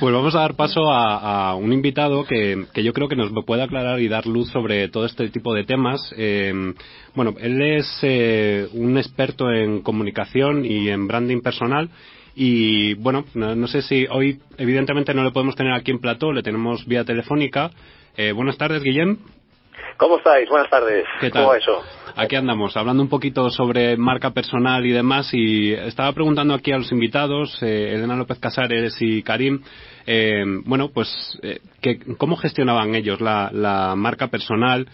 pues vamos a dar paso a, a un invitado que, que yo creo que nos puede aclarar y dar luz sobre todo este tipo de temas. Eh, bueno, él es eh, un experto en comunicación y en branding personal. Y bueno, no, no sé si hoy, evidentemente, no le podemos tener aquí en plató, le tenemos vía telefónica. Eh, buenas tardes, Guillem. ¿Cómo estáis? Buenas tardes. ¿Qué tal? ¿Cómo va eso? Aquí andamos, hablando un poquito sobre marca personal y demás, y estaba preguntando aquí a los invitados, eh, Elena López Casares y Karim, eh, bueno, pues, eh, que, ¿cómo gestionaban ellos la, la marca personal?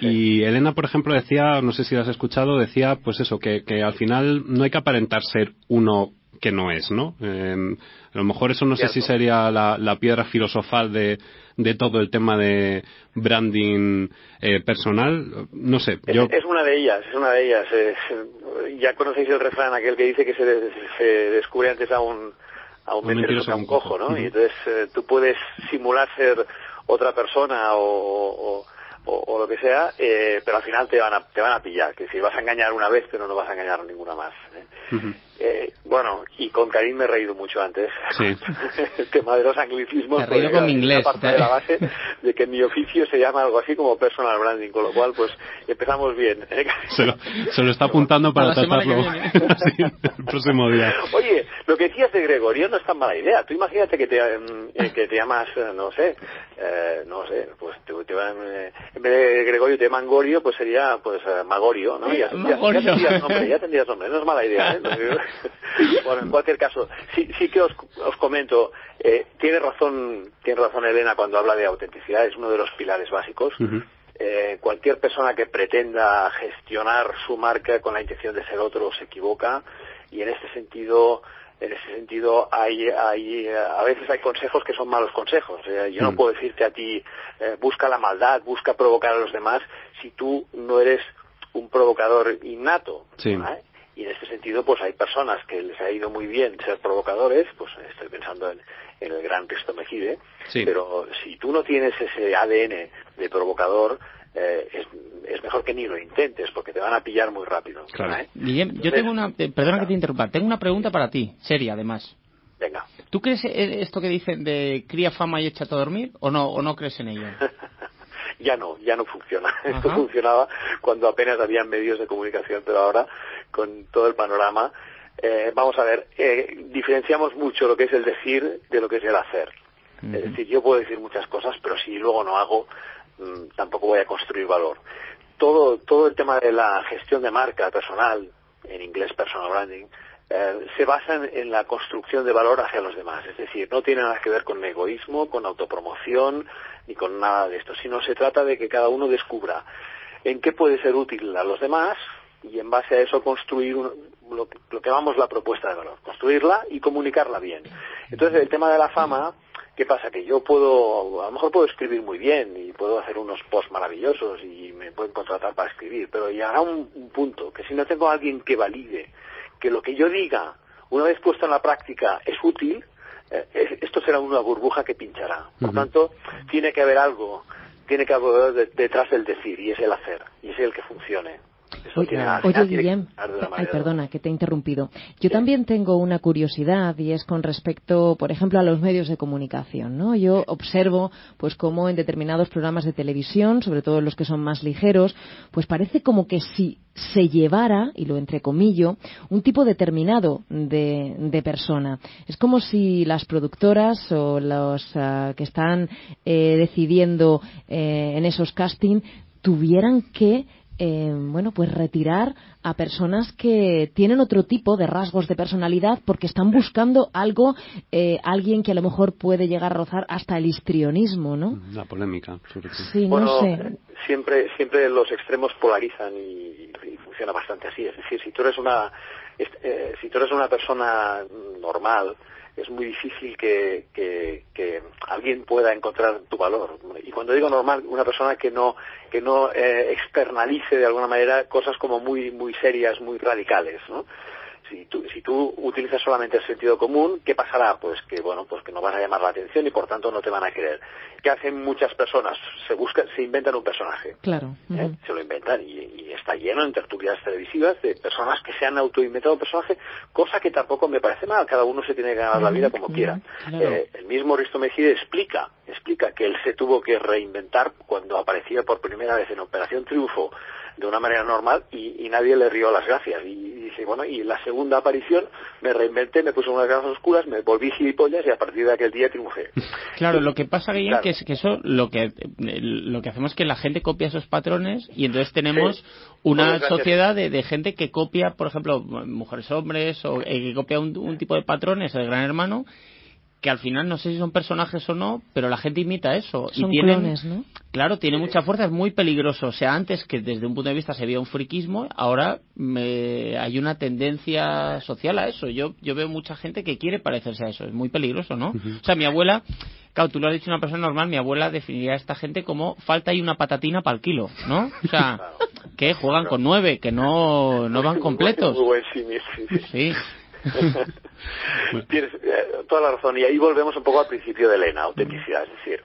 Y Elena, por ejemplo, decía, no sé si lo has escuchado, decía, pues eso, que, que al final no hay que aparentar ser uno que no es, ¿no? Eh, a lo mejor eso no sé si sería la, la piedra filosofal de, de todo el tema de branding eh, personal. No sé, Es, yo... es una de ellas, es una de ellas. Es- ya conocéis el refrán aquel que dice que se, de- se descubre antes a un, a un mentiroso que a un cojo. ¿no? Y entonces eh, tú puedes simular ser otra persona o, o- o- o lo que sea, eh, pero al final te van a, te van a pillar. Que si vas a engañar una vez, pero no vas a engañar ninguna más. ¿eh? Eh, bueno, y con Karim me he reído mucho antes. Sí. el tema de los anglicismos. Te has reído con mi inglés, parte te- de la base de que mi oficio se llama algo así como personal branding, con lo cual, pues, empezamos bien. ¿eh? Se lo, se lo está apuntando para tratarlo sí, el próximo día. Oye, lo que decías de Gregorio no es tan mala idea. Tú imagínate que te, mm, eh, que te llamas, eh, no sé, eh, no sé, pues te, te van, eh, en vez de Gregorio te llaman Gorio, pues sería pues Magorio, ¿no? Ya, ya- Magorio. ya tendrías nombre, ya tendrías nombre. No es mala idea, ¿eh? Bueno, en cualquier caso, sí, sí que os, os comento, eh, tiene razón, tiene razón Elena cuando habla de autenticidad, es uno de los pilares básicos. Eh, cualquier persona que pretenda gestionar su marca con la intención de ser otro se equivoca y en este sentido en ese sentido hay, hay eh, a veces hay consejos que son malos consejos Eh, yo no Mm. puedo decirte a ti eh, busca la maldad busca provocar a los demás si tú no eres un provocador innato Sí. ¿vale? Y en este sentido pues hay personas que les ha ido muy bien ser provocadores pues estoy pensando en, en el gran Risto Mejide Sí. pero si tú no tienes ese ADN de provocador, eh, es, es mejor que ni lo intentes, porque te van a pillar muy rápido. Claro. ¿eh? Guillem, yo tengo una, eh, perdona que te interrumpa, tengo una pregunta para ti, seria además. Venga. ¿Tú crees eh, esto que dicen de cría fama y échate a dormir o no o no crees en ello? ya no, ya no funciona. Esto funcionaba cuando apenas había medios de comunicación, pero ahora, con todo el panorama, eh, vamos a ver, eh, diferenciamos mucho lo que es el decir de lo que es el hacer. Es decir, yo puedo decir muchas cosas, pero si luego no hago, mm, tampoco voy a construir valor. Todo, todo el tema de la gestión de marca personal, en inglés personal branding, eh, se basa en, en la construcción de valor hacia los demás. Es decir, no tiene nada que ver con egoísmo, con autopromoción, ni con nada de esto, sino se trata de que cada uno descubra en qué puede ser útil a los demás y en base a eso construir un- lo, que- lo que llamamos la propuesta de valor, construirla y comunicarla bien. Entonces el tema de la fama, ¿qué pasa? Que yo puedo, a lo mejor puedo escribir muy bien y puedo hacer unos posts maravillosos y me pueden contratar para escribir, pero llegará un, un punto que si no tengo a alguien que valide que lo que yo diga, una vez puesto en la práctica, es útil, eh, es- esto será una burbuja que pinchará. Por tanto, tiene que haber algo, tiene que haber de- detrás del decir y es el hacer y es el que funcione. Eso Oye, tiene- oye, Guillem, ay, perdona que te he interrumpido. Yo Sí. también tengo una curiosidad y es con respecto, por ejemplo, a los medios de comunicación, ¿no? Yo observo, pues, cómo en determinados programas de televisión, sobre todo los que son más ligeros, pues parece como que si se llevara, y lo entrecomillo, un tipo determinado de, de persona. Es como si las productoras o los ah, que están eh, decidiendo eh, en esos casting tuvieran que eh, bueno, pues retirar a personas que tienen otro tipo de rasgos de personalidad porque están buscando algo, eh, alguien que a lo mejor puede llegar a rozar hasta el histrionismo, ¿no? La polémica, sobre todo. Sí, Bueno, no sé. siempre, siempre los extremos polarizan y, y funciona bastante así. Es decir, si tú eres una, es- eh, si tú eres una persona normal, es muy difícil que, que, que alguien pueda encontrar tu valor. Y cuando digo normal, una persona que no, que no eh, externalice de alguna manera cosas como muy, muy serias, muy radicales, ¿no? Si tú, si tú utilizas solamente el sentido común, ¿qué pasará? Pues que, bueno, pues que no van a llamar la atención y por tanto no te van a querer. ¿Qué hacen muchas personas? Se buscan, se inventan un personaje. Claro. ¿eh? Se lo inventan y, y está lleno en tertulias televisivas de personas que se han autoinventado un personaje, cosa que tampoco me parece mal. Cada uno se tiene que ganar la vida como quiera. claro. Eh, el mismo Risto Mejide explica, explica que él se tuvo que reinventar cuando aparecía por primera vez en Operación Triunfo de una manera normal y, y nadie le rió las gracias. Y, dice, bueno, y la segunda aparición me reinventé, me puse unas gafas oscuras, me volví gilipollas y a partir de aquel día triunfé. Claro, lo que pasa, Guillem, Claro. que es que eso lo que lo que hacemos es que la gente copia esos patrones y entonces tenemos Sí. una sociedad de, de gente que copia, por ejemplo, mujeres hombres o eh, que copia un, un tipo de patrones, el gran hermano, que al final no sé si son personajes o no, pero la gente imita eso Son y tienen clones, ¿no? Claro, tiene mucha fuerza, es muy peligroso. O sea, antes que desde un punto de vista se veía un friquismo, ahora me- hay una tendencia social a eso. Yo, yo veo mucha gente que quiere parecerse a eso. Es muy peligroso, ¿no? O sea, mi abuela, claro, tú lo has dicho una persona normal, mi abuela definiría a esta gente como falta y una patatina para el kilo, ¿no? O sea, que juegan con nueve, que no, no van Muy completos. buen símil, sí, sí. Sí. Tienes eh, toda la razón. Y ahí volvemos un poco al principio de Elena, autenticidad. Es decir,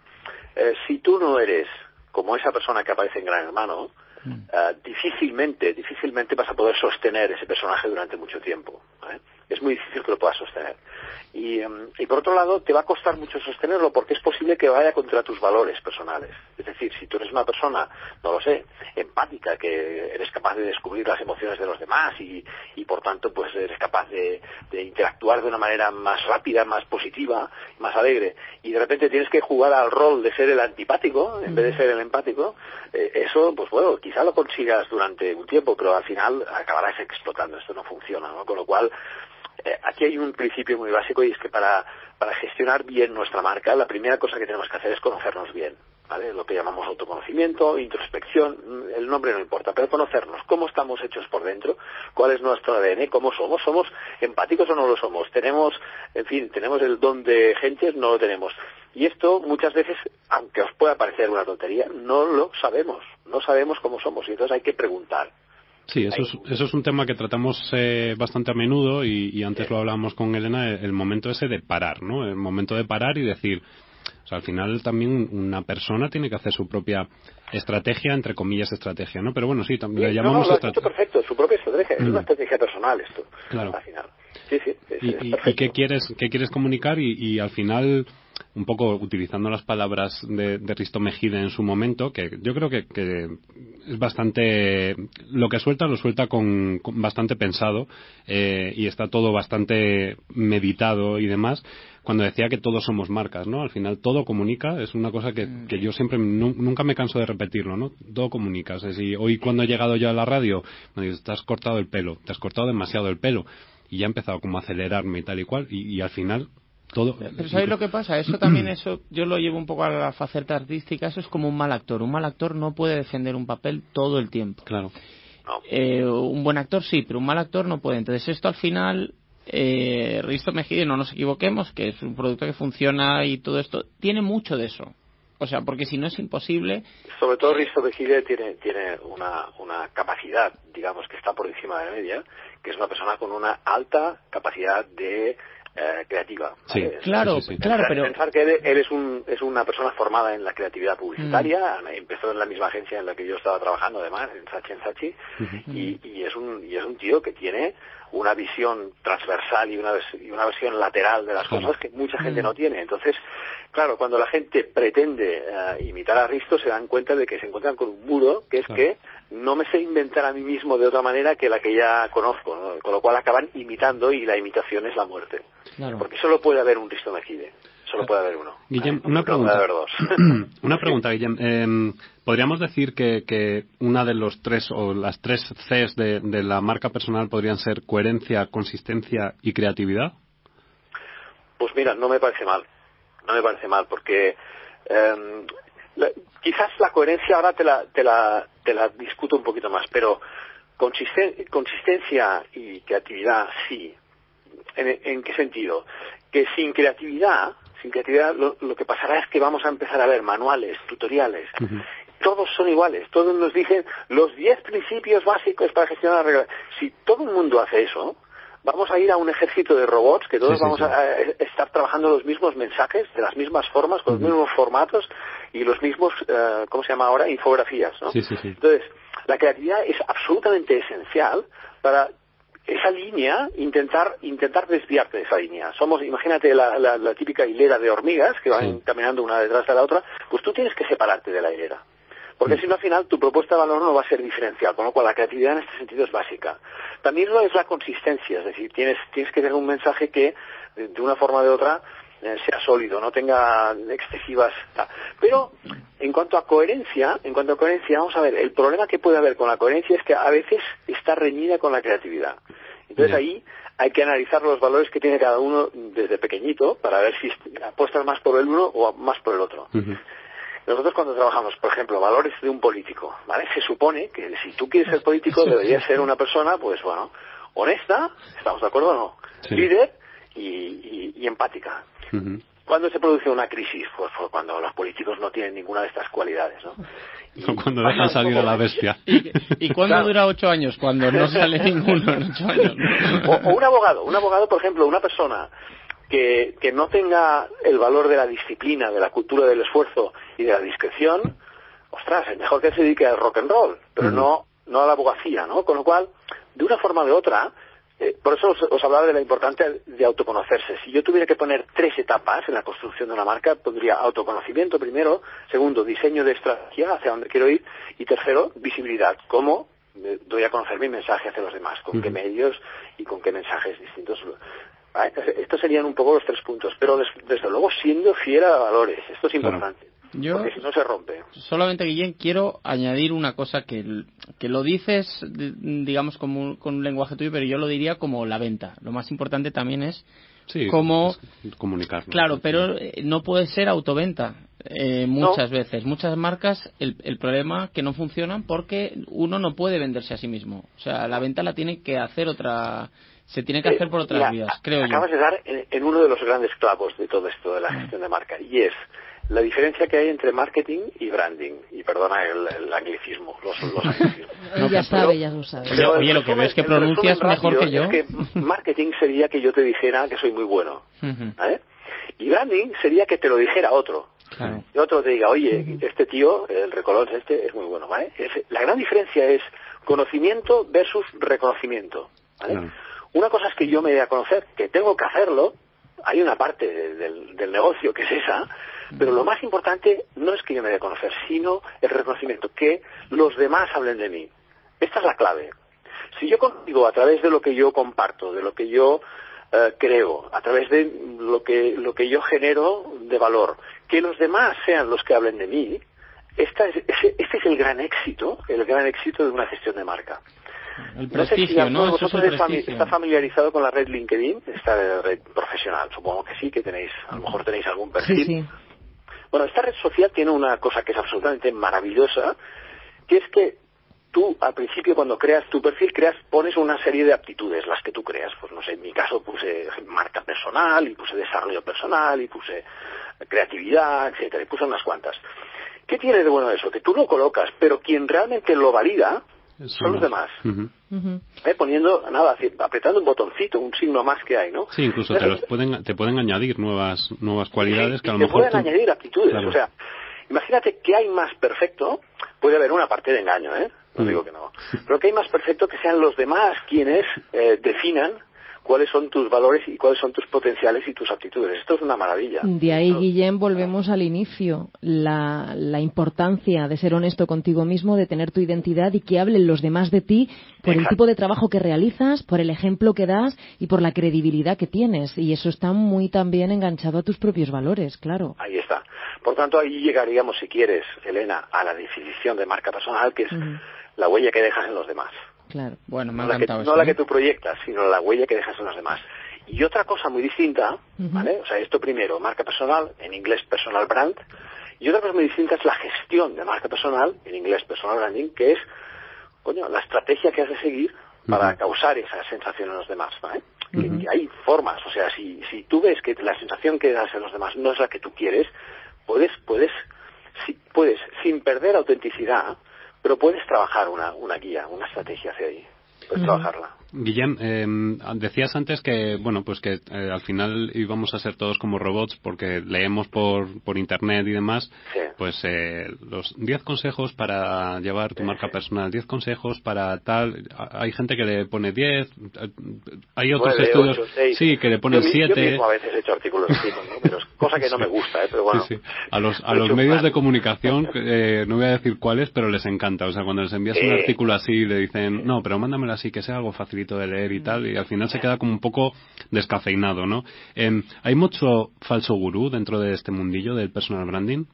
eh, si tú no eres como esa persona que aparece en Gran Hermano, eh, difícilmente, difícilmente vas a poder sostener ese personaje durante mucho tiempo. Es muy difícil que lo puedas sostener. Y, em, y por otro lado, te va a costar mucho sostenerlo porque es posible que vaya contra tus valores personales. Es decir, si tú eres una persona, no lo sé, empática, que eres capaz de descubrir las emociones de los demás y, y por tanto, pues eres capaz de, de interactuar de una manera más rápida, más positiva, más alegre, y de repente tienes que jugar al rol de ser el antipático en vez de ser el empático, eh, eso, pues bueno, quizá lo consigas durante un tiempo, pero al final acabarás explotando. Esto no funciona, ¿no? Con lo cual, eh, aquí hay un principio muy básico y es que para, para gestionar bien nuestra marca, la primera cosa que tenemos que hacer es conocernos bien. ¿Vale? Lo que llamamos autoconocimiento, introspección, mm, el nombre no importa, pero conocernos, cómo estamos hechos por dentro, cuál es nuestro ADN, cómo somos, somos empáticos o no lo somos, tenemos, en fin, tenemos el don de gentes, no lo tenemos. Y esto muchas veces, aunque os pueda parecer una tontería, no lo sabemos, no sabemos cómo somos y entonces hay que preguntar. Sí, eso es, eso es un tema que tratamos eh, bastante a menudo y, y antes lo hablábamos con Elena, el, el momento ese de parar, ¿no? El momento de parar y decir, o sea, al final también una persona tiene que hacer su propia estrategia, entre comillas estrategia, ¿no? Pero bueno, sí, también le no, no, llamamos dicho estrategia. perfecto, su propia estrategia, es Mm. una estrategia personal esto, Claro. al final. Sí, sí, es, y, es y- y qué quieres qué quieres comunicar y, y al final un poco utilizando las palabras de, de Risto Mejide en su momento que yo creo que, que es bastante lo que suelta lo suelta con, con bastante pensado eh, y está todo bastante meditado y demás cuando decía que todos somos marcas, ¿no? Al final todo comunica, es una cosa que, que yo siempre, nu- nunca me canso de repetirlo, ¿no? Todo comunica. Es decir, hoy cuando he llegado yo a la radio, me dices, te has cortado el pelo, te has cortado demasiado el pelo. Y ya he empezado como a acelerarme y tal y cual, y, y al final todo... Pero ¿sabéis lo que pasa? Eso también, eso yo lo llevo un poco a la faceta artística, eso es como un mal actor. Un mal actor no puede defender un papel todo el tiempo. Claro. Eh, un buen actor sí, pero un mal actor no puede. Entonces esto al final, eh, Risto Mejide, no nos equivoquemos, que es un producto que funciona y todo esto, tiene mucho de eso. O sea, porque si no es imposible, Sobre todo Risto Mejide tiene, tiene una, una capacidad, digamos, que está por encima de la media, que es una persona con una alta capacidad de eh, creativa. Sí, ¿vale? Claro, sí, sí. claro, pero Pensar que él, él es, un, es una persona formada en la creatividad publicitaria, Mm. empezó en la misma agencia en la que yo estaba trabajando además, en Sachi en Sachi, y, y es un, y es un tío que tiene una visión transversal y una, y una visión lateral de las cosas que mucha gente Mm. no tiene. Entonces, claro, cuando la gente pretende eh, imitar a Risto se dan cuenta de que se encuentran con un muro, que es Claro. que no me sé inventar a mí mismo de otra manera que la que ya conozco, ¿no? con lo cual acaban imitando y la imitación es la muerte. claro. Porque solo puede haber un Risto Mejide. Solo puede haber uno. Guillem, una pregunta. puede haber dos. una pregunta, Guillem. Em, ¿Podríamos decir que, que una de los tres o las tres Cs de, de la marca personal podrían ser coherencia, consistencia y creatividad? Pues mira, no me parece mal. No me parece mal porque em, la- quizás la coherencia ahora te la, te, la, te la discuto un poquito más, pero consisten- consistencia y creatividad sí. ¿En, en qué sentido? Que sin creatividad, sin creatividad lo, lo que pasará es que vamos a empezar a ver manuales, tutoriales. Todos son iguales, todos nos dicen los 10 principios básicos para gestionar la regla. Si todo el mundo hace eso, vamos a ir a un ejército de robots que todos Sí, sí, vamos sí. a a estar trabajando los mismos mensajes, de las mismas formas, con los mismos formatos y los mismos, eh, ¿cómo se llama ahora? Infografías, ¿no? Entonces, la creatividad es absolutamente esencial para esa línea, intentar intentar desviarte de esa línea. Somos, imagínate la, la- la típica hilera de hormigas que van Sí. caminando una detrás de la otra, pues tú tienes que separarte de la hilera. Porque Mm. si no, al final, tu propuesta de valor no va a ser diferencial, con lo cual la creatividad en este sentido es básica. También lo es la consistencia, es decir, tienes, tienes que tener un mensaje que, de, una forma o de otra, sea sólido, no tenga excesivas... Pero, en cuanto a coherencia, en cuanto a coherencia, vamos a ver, el problema que puede haber con la coherencia es que a veces está reñida con la creatividad. Entonces ahí hay que analizar los valores que tiene cada uno desde pequeñito para ver si apuestas más por el uno o más por el otro. Nosotros cuando trabajamos, por ejemplo, valores de un político, ¿vale? Se supone que si tú quieres ser político deberías ser una persona, pues bueno, honesta, ¿estamos de acuerdo o no? Sí. Líder y, y- y empática. Ujú. ¿Cuándo se produce una crisis? Pues, pues cuando los políticos no tienen ninguna de estas cualidades, ¿no? Y Cuando dejan salir a la bestia. ¿Y, y cuándo Claro. dura ocho años? Cuando no sale ninguno en ocho años. O, o un abogado, un abogado, por ejemplo, una persona que, que no tenga el valor de la disciplina, de la cultura del esfuerzo y de la discreción, ostras, es mejor que se dedique al rock and roll, pero no, no a la abogacía, ¿no? Con lo cual, de una forma o de otra, eh, por eso os, os hablaba de la importancia de autoconocerse. Si yo tuviera que poner tres etapas en la construcción de una marca, pondría autoconocimiento primero, segundo, diseño de estrategia, hacia dónde quiero ir, y tercero, visibilidad, cómo eh, doy a conocer mi mensaje hacia los demás, con qué medios y con qué mensajes distintos. Ah, Estos serían un poco los tres puntos, pero des- desde luego siendo fiel a valores, esto es Claro. Yo- porque si no se rompe. Solamente, Guillén, quiero añadir una cosa que, que lo dices, digamos, como un- con un lenguaje tuyo, pero yo lo diría como la venta. Lo más importante también es Sí, cómo... es comunicarlo. Claro, pero eh, no puede ser autoventa eh, muchas veces. Muchas marcas, el, el problema que no funcionan porque uno no puede venderse a sí mismo. O sea, la venta la tiene que hacer otra... Se tiene que Eh, hacer por otras mira, vías, creo yo. Acabas de dar en, en uno de los grandes clavos de todo esto de la gestión de marca, y es la diferencia que hay entre marketing y branding. Y perdona el, el anglicismo, los, los anglicismos. Él ya sabe, ya lo sabe. Oye, oye, lo que ves que el resumen pronuncias mejor que yo. Es que marketing sería que yo te dijera que soy muy bueno. ¿vale? Y branding sería que te lo dijera otro. claro. Y otro te diga, oye, este tío, el recolón este, es muy bueno, ¿vale? Es- la gran diferencia es conocimiento versus reconocimiento, ¿vale? Claro. Una cosa es que yo me dé a conocer, que tengo que hacerlo, hay una parte de- del, del negocio que es esa, pero lo más importante no es que yo me dé a conocer, sino el reconocimiento, que los demás hablen de mí. Esta es la clave. Si yo consigo a través de lo que yo comparto, de lo que yo eh, creo, a través de lo que, lo que yo genero de valor, que los demás sean los que hablen de mí, esta es- ese- este es el gran éxito, el gran éxito de una gestión de marca. El No sé si prestigio, ¿no? vosotros el es fami- prestigio. está familiarizado con la red LinkedIn, esta red profesional. Supongo que sí, que tenéis, a lo mejor tenéis algún perfil. Sí, sí. Bueno, esta red social tiene una cosa que es absolutamente maravillosa, que es que tú al principio cuando creas tu perfil creas pones una serie de aptitudes, las que tú creas. Pues no sé, en mi caso puse marca personal y puse desarrollo personal y puse creatividad, etcétera, y puse unas cuantas. ¿Qué tiene de bueno eso? Que tú lo colocas, pero quien realmente lo valida son los demás. Ujú. ¿Eh? Poniendo, nada, apretando un botoncito, un signo más que hay, ¿no? Sí, incluso te, los pueden, te pueden añadir nuevas, nuevas cualidades que a lo mejor. Te pueden añadir aptitudes, o sea, imagínate que hay más perfecto, puede haber una parte de engaño, ¿eh? No mm. digo que no. Pero que hay más perfecto que sean los demás quienes eh, definan cuáles son tus valores y cuáles son tus potenciales y tus aptitudes. Esto es una maravilla. De ahí, Guillem, volvemos al inicio. La, importancia de ser honesto contigo mismo, de tener tu identidad y que hablen los demás de ti por el tipo de trabajo que realizas, por el ejemplo que das y por la credibilidad que tienes. Y eso está muy también enganchado a tus propios valores, claro. Ahí está. Por tanto, ahí llegaríamos, si quieres, Elena, a la definición de marca personal, que es la huella que dejas en los demás. Claro. Bueno, me no, la que, no la que tú proyectas, sino la huella que dejas en los demás. Y otra cosa muy distinta, ¿vale? O sea, esto primero, marca personal, en inglés personal brand, y otra cosa muy distinta es la gestión de marca personal, en inglés personal branding, que es, coño, la estrategia que has de seguir para causar esa sensación en los demás, ¿vale? Y hay formas, o sea, si, si tú ves que la sensación que das en los demás no es la que tú quieres, puedes, puedes, si, puedes, sin perder autenticidad, pero puedes trabajar una, una guía, una estrategia hacia ahí. Puedes trabajarla. Guillem, em, decías antes que, bueno, pues que eh, al final íbamos a ser todos como robots porque leemos por, por internet y demás, pues eh, los 10 consejos para llevar tu marca personal, 10 consejos para tal, hay gente que le pone 10, hay otros estudios, sí, que le ponen 7. Yo, mismo a veces he hecho artículos así, pero cosa que no me gusta, ¿eh? pero bueno. A los, a los medios de comunicación, eh, no voy a decir cuáles, pero les encanta, o sea, cuando les envías un artículo así le dicen, no, pero mándamelo así, que sea algo fácil de leer y tal, y al final se queda como un poco descafeinado, ¿no? Em, ¿Hay mucho falso gurú dentro de este mundillo del personal branding?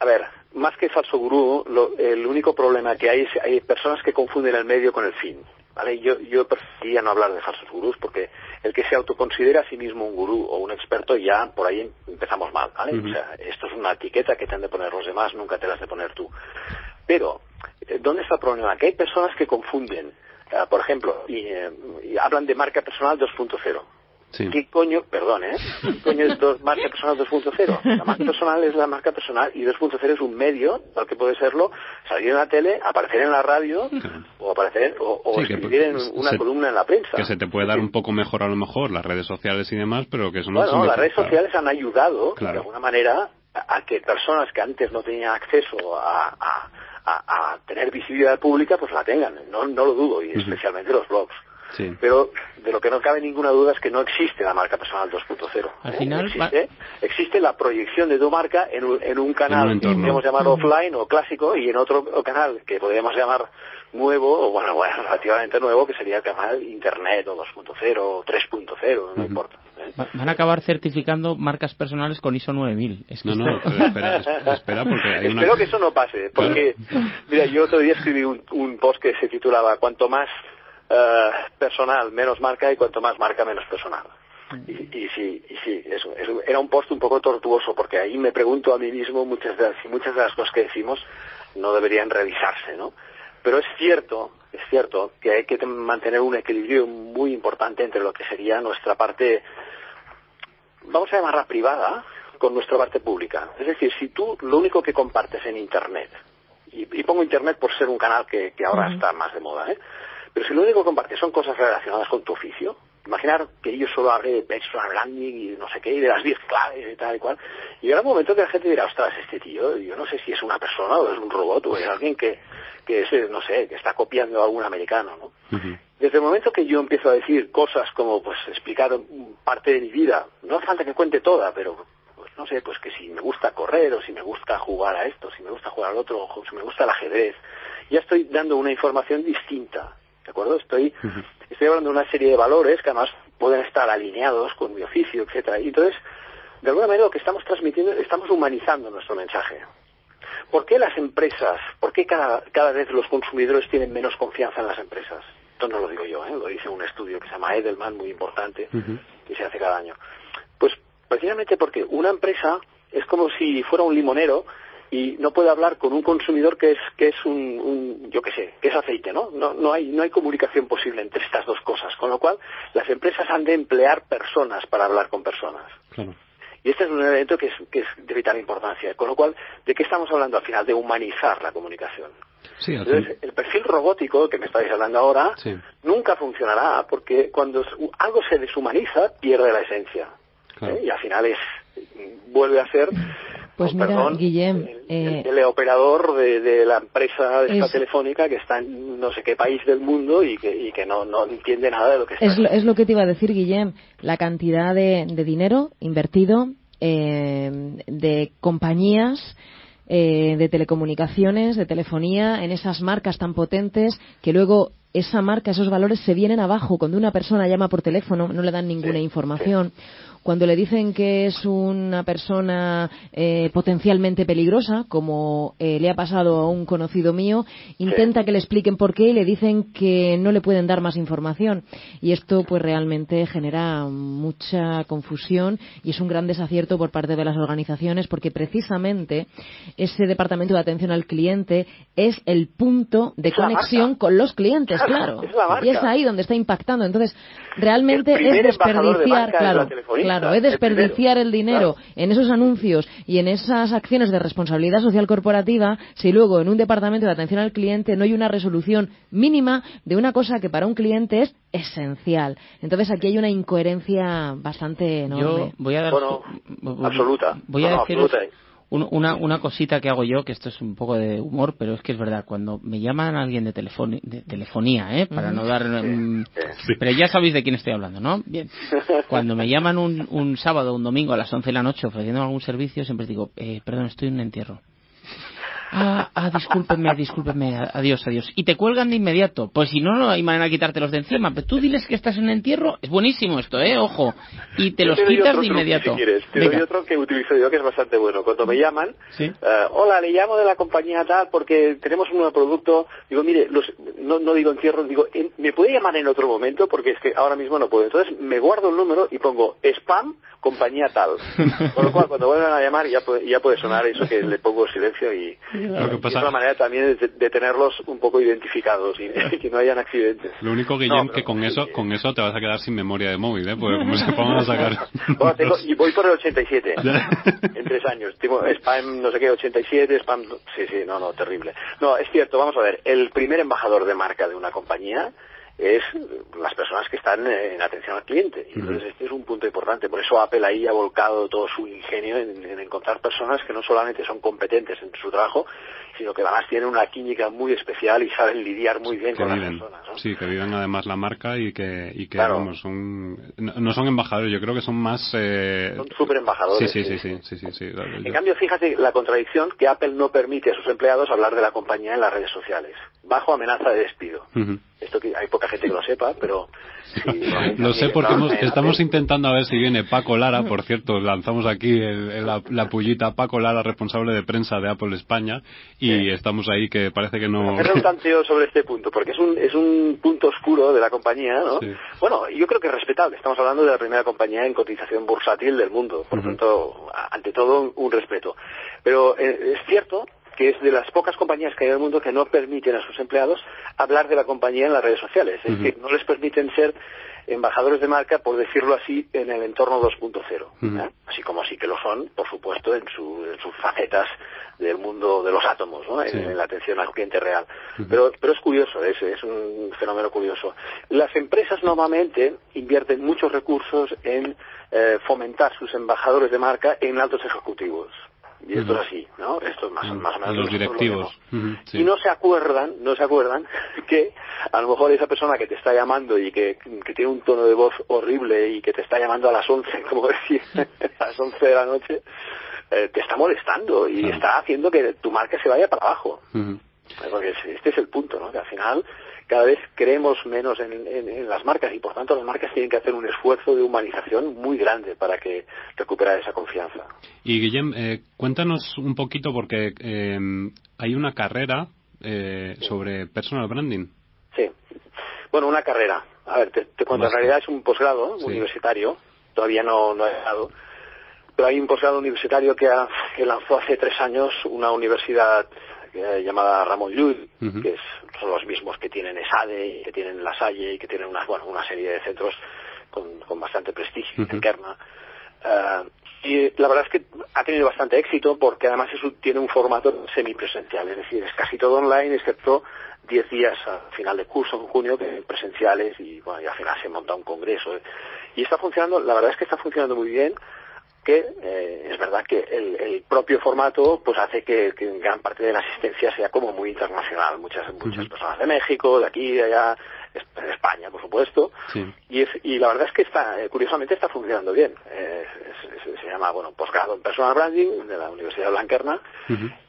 A ver, más que falso gurú, el único problema que hay es hay personas que confunden el medio con el fin. ¿Vale? Yo, yo prefería no hablar de falsos gurús porque el que se autoconsidera a sí mismo un gurú o un experto ya por ahí empezamos mal. ¿vale? O sea, esto es una etiqueta que te han de poner los demás, nunca te la has de poner tú. Pero, eh, ¿dónde está el problema? Que hay personas que confunden Ah, por ejemplo, eh, y, hablan de marca personal 2.0. ¿Qué coño, perdón, ¿eh? ¿Qué coño es dos, marca personal 2.0? La marca personal es la marca personal y 2.0 es un medio, tal que puede serlo, salir en la tele, aparecer en la radio o aparecer o, escribir en una columna en la prensa. Que se te puede dar un poco mejor a lo mejor las redes sociales y demás, pero que eso no Bueno, las redes sociales han ayudado de alguna manera a que personas que antes no tenían acceso a a, tener visibilidad pública, pues la tengan, no, no lo dudo, y especialmente los blogs. Pero de lo que no cabe ninguna duda es que no existe la marca personal 2.0. Al final existe, existe, la proyección de tu marca en un, en un canal que podríamos llamar offline o clásico y en otro canal que podríamos llamar nuevo, o bueno, bueno, relativamente nuevo, que sería el canal Internet o 2.0 o 3.0, no importa. ¿eh? Van a acabar certificando marcas personales con ISO 9000. Es no, no, espera, espera, porque hay una... Espero que eso no pase, porque, mira, yo otro día escribí un, un post que se titulaba Cuanto más eh, personal, menos marca, y cuanto más marca, menos personal. Y, y, sí, y sí eso, era un post un poco tortuoso, porque ahí me pregunto a mí mismo muchas de, si muchas de las cosas que decimos no deberían revisarse, ¿no? Pero es cierto, es cierto que hay que mantener un equilibrio muy importante entre lo que sería nuestra parte, vamos a llamarla privada, con nuestra parte pública. Es decir, si tú lo único que compartes en Internet, y, pongo Internet por ser un canal que, ahora está más de moda, ¿eh? Pero si lo único que compartes son cosas relacionadas con tu oficio, imaginar que yo solo hable de personal branding y no sé qué, y de las 10 claves y tal y cual. Y habrá un momento que la gente dirá, ostras, este tío, yo no sé si es una persona o es un robot o es alguien que, que es, no sé, que está copiando a algún americano, ¿no? Desde el momento que yo empiezo a decir cosas como, pues, explicar parte de mi vida, no hace falta que cuente toda, pero, pues, no sé, pues que si me gusta correr o si me gusta jugar a esto, si me gusta jugar al otro, o si me gusta el ajedrez, ya estoy dando una información distinta ¿de acuerdo? Estoy, estoy hablando de una serie de valores que además pueden estar alineados con mi oficio, etcétera. Y entonces, de alguna manera lo que estamos transmitiendo, estamos humanizando nuestro mensaje. ¿Por qué las empresas, por qué cada, cada vez los consumidores tienen menos confianza en las empresas? Esto no lo digo yo, ¿eh? lo dice un estudio que se llama Edelman, muy importante, que se hace cada año. Pues precisamente porque una empresa es como si fuera un limonero y no puede hablar con un consumidor que es que es un, yo qué sé que es aceite no no no hay no hay comunicación posible entre estas dos cosas con lo cual las empresas han de emplear personas para hablar con personas y este es un elemento que es, que es de vital importancia con lo cual de qué estamos hablando al final de humanizar la comunicación Sí, Entonces, el perfil robótico que me estáis hablando ahora Sí. nunca funcionará porque cuando algo se deshumaniza pierde la esencia. Claro. ¿eh? Y al final es vuelve a ser Pues con mira, perdón, Guillem, el, eh, el teleoperador de, de la empresa esta es- telefónica que está en no sé qué país del mundo y que, y que no, no entiende nada de lo que está Es lo, es lo que te iba a decir, Guillem. La cantidad de, de dinero invertido eh, de compañías eh, de telecomunicaciones, de telefonía, en esas marcas tan potentes que luego esa marca, esos valores se vienen abajo. Cuando una persona llama por teléfono, no le dan ninguna información. Cuando le dicen que es una persona eh, potencialmente peligrosa, como eh, le ha pasado a un conocido mío, intenta que le expliquen por qué y le dicen que no le pueden dar más información. Y esto, pues, realmente genera mucha confusión y es un gran desacierto por parte de las organizaciones, porque precisamente ese departamento de atención al cliente es el punto de conexión con los clientes, Claro, claro. es la marca. Y es ahí donde está impactando. Entonces, realmente es de desperdiciar, marca es claro, claro, es el desperdiciar el dinero Claro. en esos anuncios y en esas acciones de responsabilidad social corporativa si luego en un departamento de atención al cliente no hay una resolución mínima de una cosa que para un cliente es esencial. Entonces aquí hay una incoherencia bastante Yo enorme. voy a dar Bueno, voy- absoluta. Voy a No, no, deciros absoluta. Un- una, una cosita que hago yo, que esto es un poco de humor, pero es que es verdad. Cuando me llaman alguien de, telefoni- de telefonía, ¿eh? para no dar. mm, Pero ya sabéis de quién estoy hablando, ¿no? Bien. Cuando me llaman un, un sábado o un domingo a las 11 de la noche ofreciendo algún servicio, siempre digo, eh, perdón, estoy en un entierro. Ah, ah, discúlpeme, discúlpeme, adiós, adiós. Y te cuelgan de inmediato. Pues si no, no hay manera de quitártelos de encima. Pero tú diles que estás en entierro. Es buenísimo esto, ¿eh? Ojo. Y te Yo los doy quitas otro de inmediato. Si quieres. Te Venga. doy otro que utilizo yo que es bastante bueno. Cuando me llaman, Sí. eh, hola, le llamo de la compañía tal porque tenemos un nuevo producto. Digo, mire, los- no, no digo encierro, digo, "En- ¿me puede llamar en otro momento? Porque es que ahora mismo no puedo. Entonces me guardo el número y pongo spam compañía tal. Con lo cual, cuando vuelvan a llamar ya puede, ya puede sonar eso que le pongo silencio y, Lo que pasa- es una manera también de, de tenerlos un poco identificados y que no hayan accidentes. Lo único, Guillem, No, que con eso, con eso te vas a quedar sin memoria de móvil, ¿eh? Porque como se pongan a sacar... Bueno, tengo- y voy por el 87 en tres años. Tengo spam no sé qué, 87, spam... Sí, sí, no, no, terrible. No, es cierto, vamos a ver. El primer embajador de marca de una compañía es las personas que están en atención al cliente. Y entonces este es un punto importante. Por eso Apple ahí ha volcado todo su ingenio en, en encontrar personas que no solamente son competentes en su trabajo, sino que además tienen una química muy especial y saben lidiar muy bien que con las personas. ¿no? sí, que viven además la marca y que, y que Claro. vamos, son, no, no son embajadores, yo creo que son más... Eh... Son súper embajadores. Sí, sí, sí, sí, sí, sí, En cambio, fíjate la contradicción que Apple no permite a sus empleados hablar de la compañía en las redes sociales, bajo amenaza de despido. Esto que hay poca gente que lo sepa, pero... Lo sé porque hemos- estamos intentando a ver si viene Paco Lara, por cierto, lanzamos aquí el- el- la, la pullita Paco Lara, responsable de prensa de Apple España, y Sí. estamos ahí que parece que no... Hacer un tanteo sobre este punto, porque es un, es un punto oscuro de la compañía, ¿no? Sí. Bueno, yo creo que es respetable. Estamos hablando de la primera compañía en cotización bursátil del mundo. Por Ujú. tanto, ante todo, un respeto. Pero eh, es cierto que es de las pocas compañías que hay en el mundo que no permiten a sus empleados hablar de la compañía en las redes sociales. Es decir, no les permiten ser embajadores de marca, por decirlo así, en el entorno 2.0. Ujú. ¿eh? Así como sí que lo son, por supuesto, en, su- en sus facetas del mundo de los átomos, ¿no? en, Sí. en la atención al cliente real. Pero, pero es curioso, es, es un fenómeno curioso. Las empresas normalmente invierten muchos recursos en eh, fomentar sus embajadores de marca en altos ejecutivos. Y esto es así, ¿no? Esto es más, Ujú. más o menos Los nosotros lo directivos. vemos. Ujú, sí. Y no se acuerdan, no se acuerdan que a lo mejor esa persona que te está llamando y que, que tiene un tono de voz horrible y que te está llamando a las 11, como decía, a las 11 de la noche, eh, te está molestando y está haciendo que tu marca se vaya para abajo. Porque es- este es el punto, ¿no? Que al final cada vez creemos menos en, en- en las marcas y por tanto las marcas tienen que hacer un esfuerzo de humanización muy grande para que recuperar esa confianza. Y Guillem, eh, cuéntanos un poquito porque eh, hay una carrera eh, sobre personal branding. Sí. Bueno, una carrera. A ver, te, te cuento, en realidad es un posgrado Sí. universitario, todavía no, no he dado, pero hay un posgrado universitario que, ha- que lanzó hace tres años una universidad eh, llamada Ramón Llull, que es- son los mismos que tienen ESADE, que tienen La Salle y que tienen una, bueno, una serie de centros con, con bastante prestigio Ujú. en Kerma. Eh, Y la verdad es que ha tenido bastante éxito porque además tiene un formato semipresencial, es decir, es casi todo online excepto 10 días al final de curso en junio que presenciales y, bueno, y al final se monta un congreso. Y está funcionando, la verdad es que está funcionando muy bien que eh, es verdad que el, el propio formato pues hace que, que gran parte de la asistencia sea como muy internacional. Muchas muchas personas de México de aquí de allá de España por supuesto. Sí. y, es- y la verdad es que está eh, curiosamente está funcionando bien. Eh, es- es- se llama bueno posgrado en personal branding de la Universidad Blanquerna.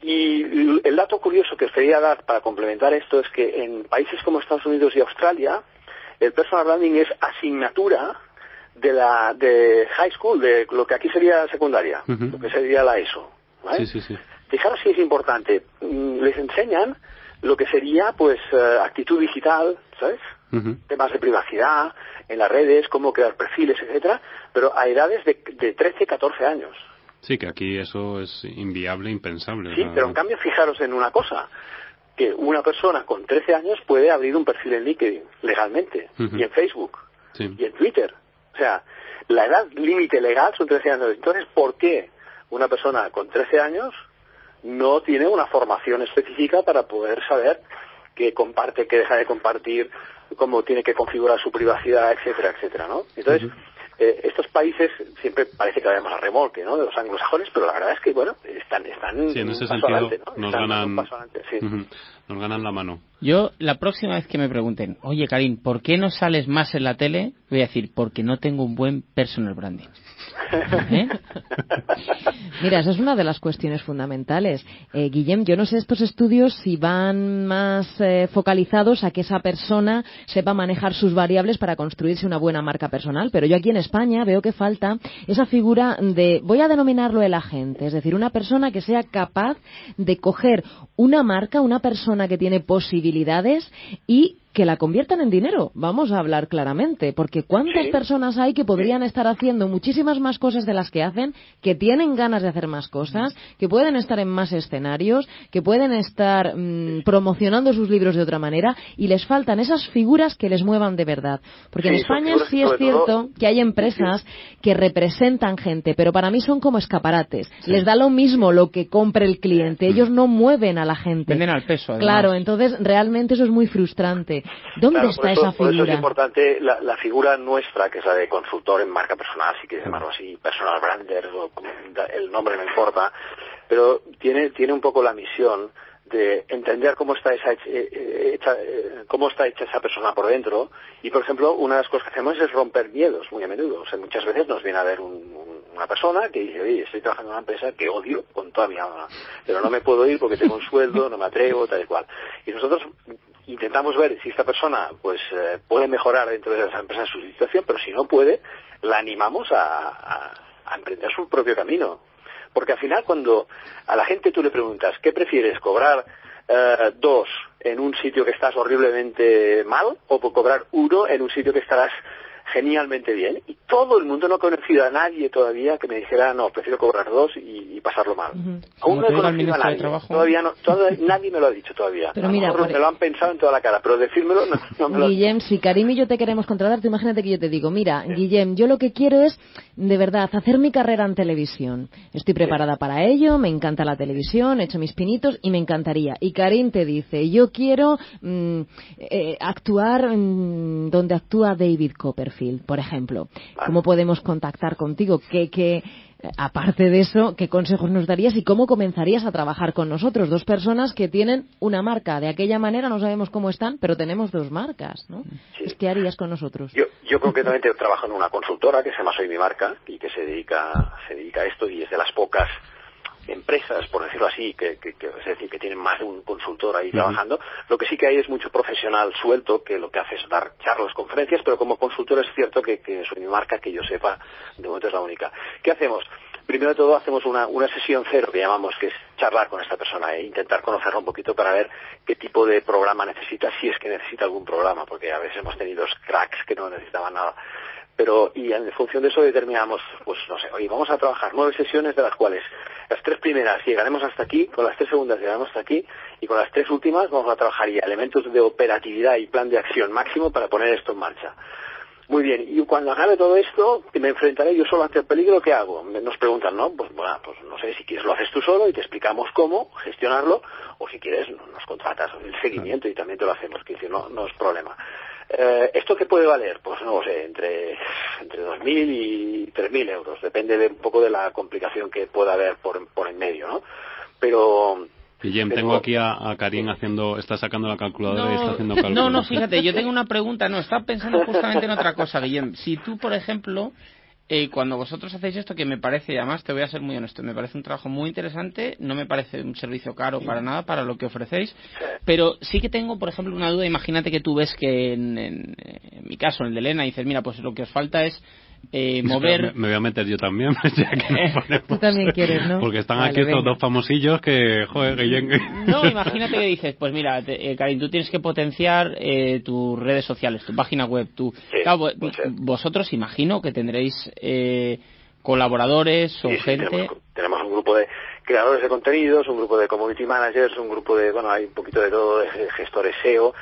Y el dato curioso que os quería dar para complementar esto es que en países como Estados Unidos y Australia el personal branding es asignatura de la de high school, de lo que aquí sería secundaria, lo que sería la ESO. ¿vale? Sí, sí, sí. Fijaros si es importante. Mm, Les enseñan lo que sería pues eh, actitud digital, ¿sabes? Temas de privacidad en las redes, cómo crear perfiles, etcétera, pero a edades de, de 13, 14 años. Sí, que aquí eso es inviable, impensable. Sí, pero en cambio fijaros en una cosa, que una persona con 13 años puede abrir un perfil en LinkedIn legalmente y en Facebook Sí. y en Twitter. O sea, la edad límite legal son 13 años. Entonces, ¿por qué una persona con 13 años no tiene una formación específica para poder saber qué comparte, qué deja de compartir, cómo tiene que configurar su privacidad, etcétera, etcétera, ¿no? Entonces, eh, estos países siempre parece que vayamos a remolque, ¿no? De los anglosajones, pero la verdad es que, bueno, están, están Sí, en ese un paso sentido adelante, ¿no? nos Están ganan, un paso adelante, sí. Ujú. Nos ganan la mano. Yo, la próxima vez que me pregunten, oye Karim, ¿por qué no sales más en la tele? Voy a decir, porque no tengo un buen personal branding. ¿Eh? Mira, esa es una de las cuestiones fundamentales. Eh, Guillem, yo no sé estos estudios si van más eh, focalizados a que esa persona sepa manejar sus variables para construirse una buena marca personal, pero yo aquí en España veo que falta esa figura de, voy a denominarlo el agente, es decir, una persona que sea capaz de coger una marca, una persona que tiene posibilidades y que la conviertan en dinero. Vamos a hablar claramente, porque cuántas Sí. personas hay que podrían estar haciendo muchísimas más cosas de las que hacen, que tienen ganas de hacer más cosas, que pueden estar en más escenarios, que pueden estar mm, promocionando sus libros de otra manera y les faltan esas figuras que les muevan de verdad. Porque en Sí, España figuras sí es cierto todo- que hay empresas que representan gente, pero para mí son como escaparates. Les da lo mismo lo que compre el cliente. Ellos no mueven a la gente. Venden al peso, además. Claro, entonces realmente eso es muy frustrante. ¿Dónde Claro, está por eso, esa por eso es figura? importante la, la figura nuestra, que es la de consultor en marca personal, si quieres llamarlo así, personal brander, o el nombre no importa, pero tiene, tiene un poco la misión de entender cómo está esa hecha, eh, eh, hecha, eh, cómo está hecha esa persona por dentro. Y por ejemplo una de las cosas que hacemos es romper miedos muy a menudo. O sea muchas veces nos viene a ver un- una persona que dice oye estoy trabajando en una empresa que odio con toda mi alma pero no me puedo ir porque tengo un sueldo no me atrevo tal y cual. Y nosotros intentamos ver si esta persona pues eh, puede mejorar dentro de esa empresa su situación pero si no puede la animamos a, a- emprender su propio camino porque al final cuando a la gente tú le preguntas ¿qué prefieres? ¿cobrar eh, dos en un sitio que estás horriblemente mal o cobrar uno en un sitio que estarás genialmente bien? Y todo el mundo no ha conocido a nadie todavía que me dijera no, prefiero cobrar dos y, y pasarlo mal. Aún no he conocido a nadie. Todavía no, todavía nadie me lo ha dicho todavía. Pero A mira, mejor me lo han pensado en toda la cara, pero decírmelo no, no me lo Guillem, si Karim y yo te queremos contratar, tú imagínate que yo te digo, mira, Guillem, yo lo que quiero es, de verdad, hacer mi carrera en televisión. Estoy preparada para ello, me encanta la televisión, he hecho mis pinitos y me encantaría. Y Karim te dice, yo quiero mm, eh, actuar donde actúa David Copperfield, por ejemplo. ¿Cómo podemos contactar contigo? ¿Qué, qué, eh, aparte de eso, ¿qué consejos nos darías y cómo comenzarías a trabajar con nosotros? Dos personas que tienen una marca. De aquella manera no sabemos cómo están, pero tenemos dos marcas, ¿no? Sí. ¿Qué harías con nosotros? Yo, yo concretamente trabajo en una consultora que se llama Soy mi marca y que se dedica, se dedica a esto y es de las pocas empresas, por decirlo así, que, que- que- es decir, que tienen más de un consultor ahí trabajando. Lo que sí que hay es mucho profesional suelto que lo que hace es dar charlas, conferencias, pero como consultor es cierto que, que Soy mi marca, que yo sepa, de momento es la única. ¿Qué hacemos? Primero de todo hacemos una, una sesión cero que llamamos, que es charlar con esta persona e intentar conocerla un poquito para ver qué tipo de programa necesita, si es que necesita algún programa, porque a veces hemos tenido cracks que no necesitaban nada pero y en función de eso determinamos, pues no sé, oye, vamos a trabajar nueve sesiones de las cuales las tres primeras llegaremos hasta aquí, con las tres segundas llegaremos hasta aquí y con las tres últimas vamos a trabajar ya elementos de operatividad y plan de acción máximo para poner esto en marcha. Muy bien, y cuando acabe todo esto, me enfrentaré yo solo ante el peligro, ¿qué hago? Nos preguntan, ¿no? Pues bueno, pues no sé, si quieres lo haces tú solo y te explicamos cómo gestionarlo, o si quieres no- nos contratas el seguimiento y también te lo hacemos, que no, no es problema. Eh, ¿Esto qué puede valer? Pues no lo sé, entre, entre 2.000 y 3.000 euros, depende de un poco de la complicación que pueda haber por, por en medio, ¿no? Pero... Guillem, tengo aquí a, a Karim haciendo, está sacando la calculadora y está haciendo No, cálculos. no, no, fíjate, yo tengo una pregunta, no, estaba pensando justamente en otra cosa, Guillem. Si tú, por ejemplo, eh, cuando vosotros hacéis esto, que me parece, además te voy a ser muy honesto, me parece un trabajo muy interesante, no me parece un servicio caro para nada, para lo que ofrecéis, pero sí que tengo, por ejemplo, una duda, imagínate que tú ves que en, en- en mi caso, en el de Elena, dices, mira, pues lo que os falta es eh, mover... Me, me voy a meter yo también, ya que nos ponemos- Tú también quieres, ¿no? Porque están Vale, aquí estos dos famosillos que, joder. No, imagínate que dices, pues mira, te- eh, Karin, tú tienes que potenciar eh, tus redes sociales, tu página web, tu... Sí, Claro, vosotros imagino que tendréis eh, colaboradores o Sí, sí, gente... tenemos, tenemos un grupo de creadores de contenidos, un grupo de community managers, un grupo de, bueno, hay un poquito de todo, de gestores SEO,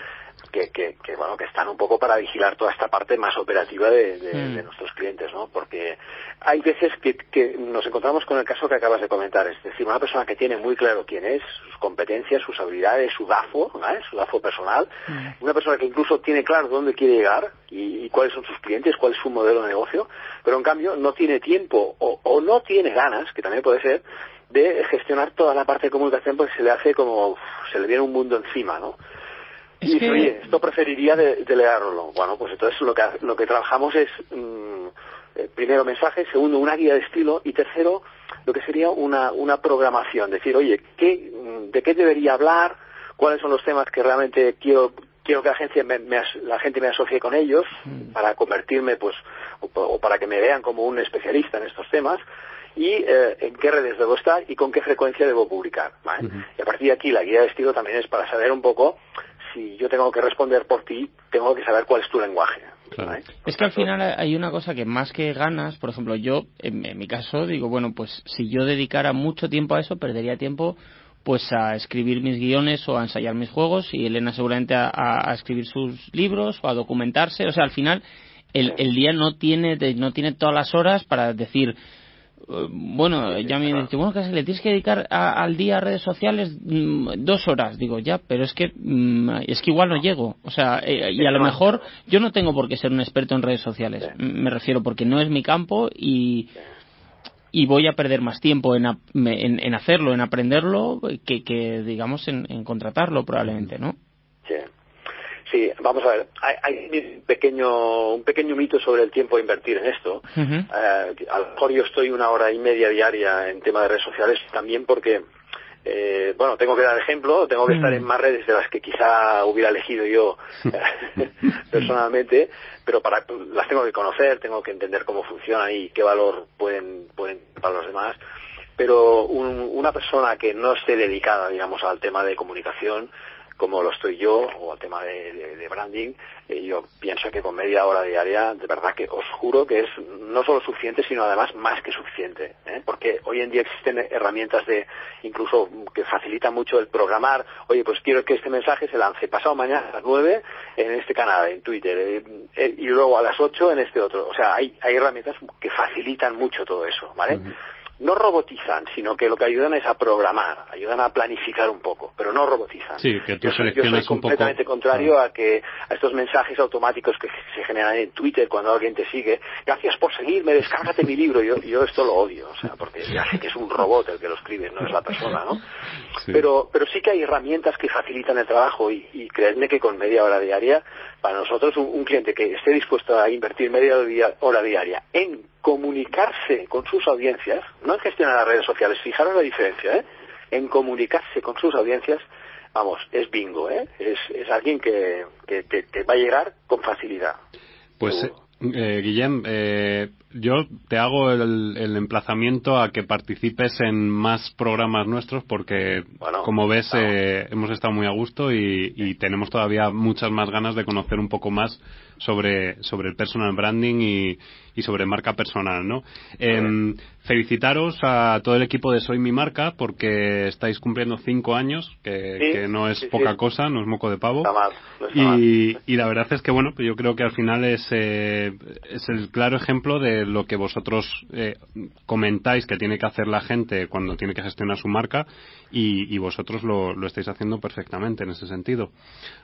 que, que, que, bueno, que están un poco para vigilar toda esta parte más operativa de, de- Mm. de nuestros clientes, ¿no? Porque hay veces que, que nos encontramos con el caso que acabas de comentar, es decir, una persona que tiene muy claro quién es, sus competencias, sus habilidades, su DAFO, ¿vale? su DAFO personal, una persona que incluso tiene claro dónde quiere llegar y, y cuáles son sus clientes, cuál es su modelo de negocio, pero en cambio no tiene tiempo o, o no tiene ganas, que también puede ser, de gestionar toda la parte de comunicación porque se le hace como, se le viene un mundo encima, ¿no? Es y dice, que- oye, esto preferiría de- delegarlo. Bueno, pues entonces lo que, lo que trabajamos es, mm, eh, primero mensaje, segundo una guía de estilo y tercero lo que sería una, una programación. Decir, oye, ¿qué, mm, ¿de qué debería hablar? ¿Cuáles son los temas que realmente quiero quiero que la gente me, me as- la gente me asocie con ellos para convertirme pues o, o para que me vean como un especialista en estos temas y eh, en qué redes debo estar y con qué frecuencia debo publicar ¿vale? y a partir de aquí la guía de estilo también es para saber un poco si yo tengo que responder por ti tengo que saber cuál es tu lenguaje Claro. ¿vale? Es que al final hay una cosa que más que ganas, por ejemplo, yo, en, en mi caso, digo, bueno, pues si yo dedicara mucho tiempo a eso, perdería tiempo pues a escribir mis guiones o a ensayar mis juegos y Elena seguramente a, a- a escribir sus libros o a documentarse. O sea, al final el, el día no tiene, de- no tiene todas las horas para decir, bueno, ya me dice, bueno, que le tienes que dedicar a- al día a redes sociales mm, dos horas. Digo, ya, pero es que mm, es que igual no llego. O sea, eh, y a lo mejor yo no tengo por qué ser un experto en redes sociales. Me refiero porque no es mi campo y y voy a perder más tiempo en, en, en hacerlo, en aprenderlo, que, que digamos en, en contratarlo probablemente, ¿no? Sí. Sí, vamos a ver. Hay, hay un pequeño un pequeño mito sobre el tiempo a invertir en esto. Eh, a lo mejor yo estoy una hora y media diaria en tema de redes sociales también porque, eh, bueno, tengo que dar ejemplo, tengo que Mm. estar en más redes de las que quizá hubiera elegido yo personalmente, pero para las tengo que conocer, tengo que entender cómo funcionan y qué valor pueden pueden para los demás. Pero un- una persona que no esté dedicada, digamos, al tema de comunicación, como lo estoy yo, o al tema de, de- branding, eh, yo pienso que con media hora diaria, de verdad que os juro que es no solo suficiente, sino además más que suficiente. ¿eh? Porque hoy en día existen herramientas de, incluso que facilitan mucho el programar, oye, pues quiero que este mensaje se lance pasado mañana a las 9 en este canal, en Twitter, eh, eh, y luego a las 8 en este otro. O sea, hay, hay herramientas que facilitan mucho todo eso, ¿vale? No robotizan, sino que lo que ayudan es a programar, ayudan a planificar un poco, pero no robotizan. Sí, que tú yo soy, yo soy seleccionas un poco- completamente contrario a que a estos mensajes automáticos que se generan en Twitter cuando alguien te sigue, gracias por seguirme, descárgate mi libro, yo, yo esto lo odio, o sea, porque ya sé que es un robot el que lo escribe, no es la persona, ¿no? Sí. Pero, pero sí que hay herramientas que facilitan el trabajo y, y creedme que con media hora diaria, para nosotros un, un cliente que esté dispuesto a invertir media hora diaria en comunicarse con sus audiencias, no en gestionar las redes sociales, fijaros la diferencia, ¿eh? en comunicarse con sus audiencias, vamos, es bingo, ¿eh? es, es alguien que, que, que va a llegar con facilidad. Pues, Seguro. eh, Guillem, eh, yo te hago el, el emplazamiento a que participes en más programas nuestros porque, Bueno, como ves, claro. eh, hemos estado muy a gusto y, y tenemos todavía muchas más ganas de conocer un poco más sobre, sobre el personal branding y, y sobre marca personal, ¿no? Em, felicitaros a todo el equipo de Soy Mi Marca porque estáis cumpliendo cinco años, que, Sí, que no es sí, poca sí. cosa, no es moco de pavo. Está mal, no está mal. Y, la verdad es que, bueno, pues yo creo que al final es, eh, es el claro ejemplo de lo que vosotros eh, comentáis que tiene que hacer la gente cuando tiene que gestionar su marca y, y vosotros lo, lo estáis haciendo perfectamente en ese sentido.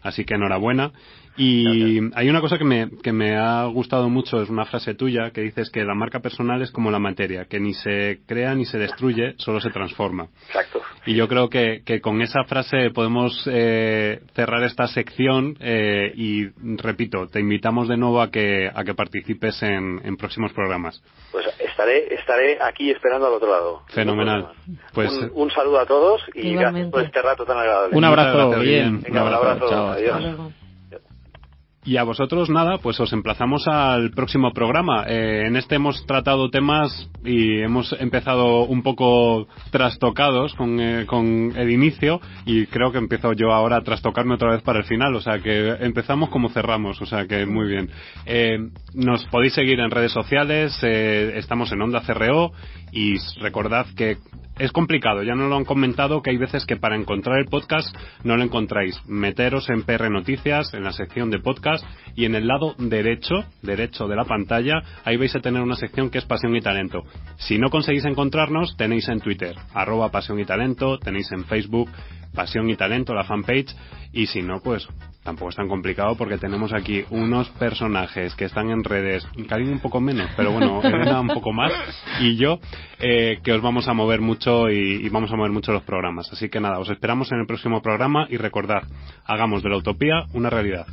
Así que enhorabuena. Y hay una cosa que me, que me ha gustado mucho, es una frase tuya que dices que la marca personal es como la materia, que ni se crea ni se destruye, solo se transforma. Exacto. Y yo creo que, que con esa frase podemos eh, cerrar esta sección eh, y repito, te invitamos de nuevo a que, a que participes en, en próximos programas. Pues estaré, estaré aquí esperando al otro lado. Fenomenal. Pues un, un saludo a todos y gracias por este rato tan agradable. Un abrazo, gracias, bien. Guillem. Venga, un abrazo. Chao. Adiós. Y a vosotros nada, pues os emplazamos al próximo programa. Eh, en este hemos tratado temas y hemos empezado un poco trastocados con, eh, con el inicio y creo que empiezo yo ahora a trastocarme otra vez para el final. O sea que empezamos como cerramos, o sea que muy bien. Eh, nos podéis seguir en redes sociales, estamos en Onda CRO y recordad que es complicado, ya nos lo han comentado que hay veces que para encontrar el podcast no lo encontráis. Meteros en PR Noticias, en la sección de podcast y en el lado derecho, derecho de la pantalla, ahí vais a tener una sección que es Pasión y Talento. Si no conseguís encontrarnos, tenéis en Twitter, arroba Pasión y Talento, tenéis en Facebook, Pasión y Talento, la fanpage, y si no, pues tampoco es tan complicado porque tenemos aquí unos personajes que están en redes, Karim un poco menos, pero bueno, Elena un poco más, y yo, eh, que os vamos a mover mucho y, y vamos a mover mucho los programas. Así que nada, os esperamos en el próximo programa y recordad, hagamos de la utopía una realidad.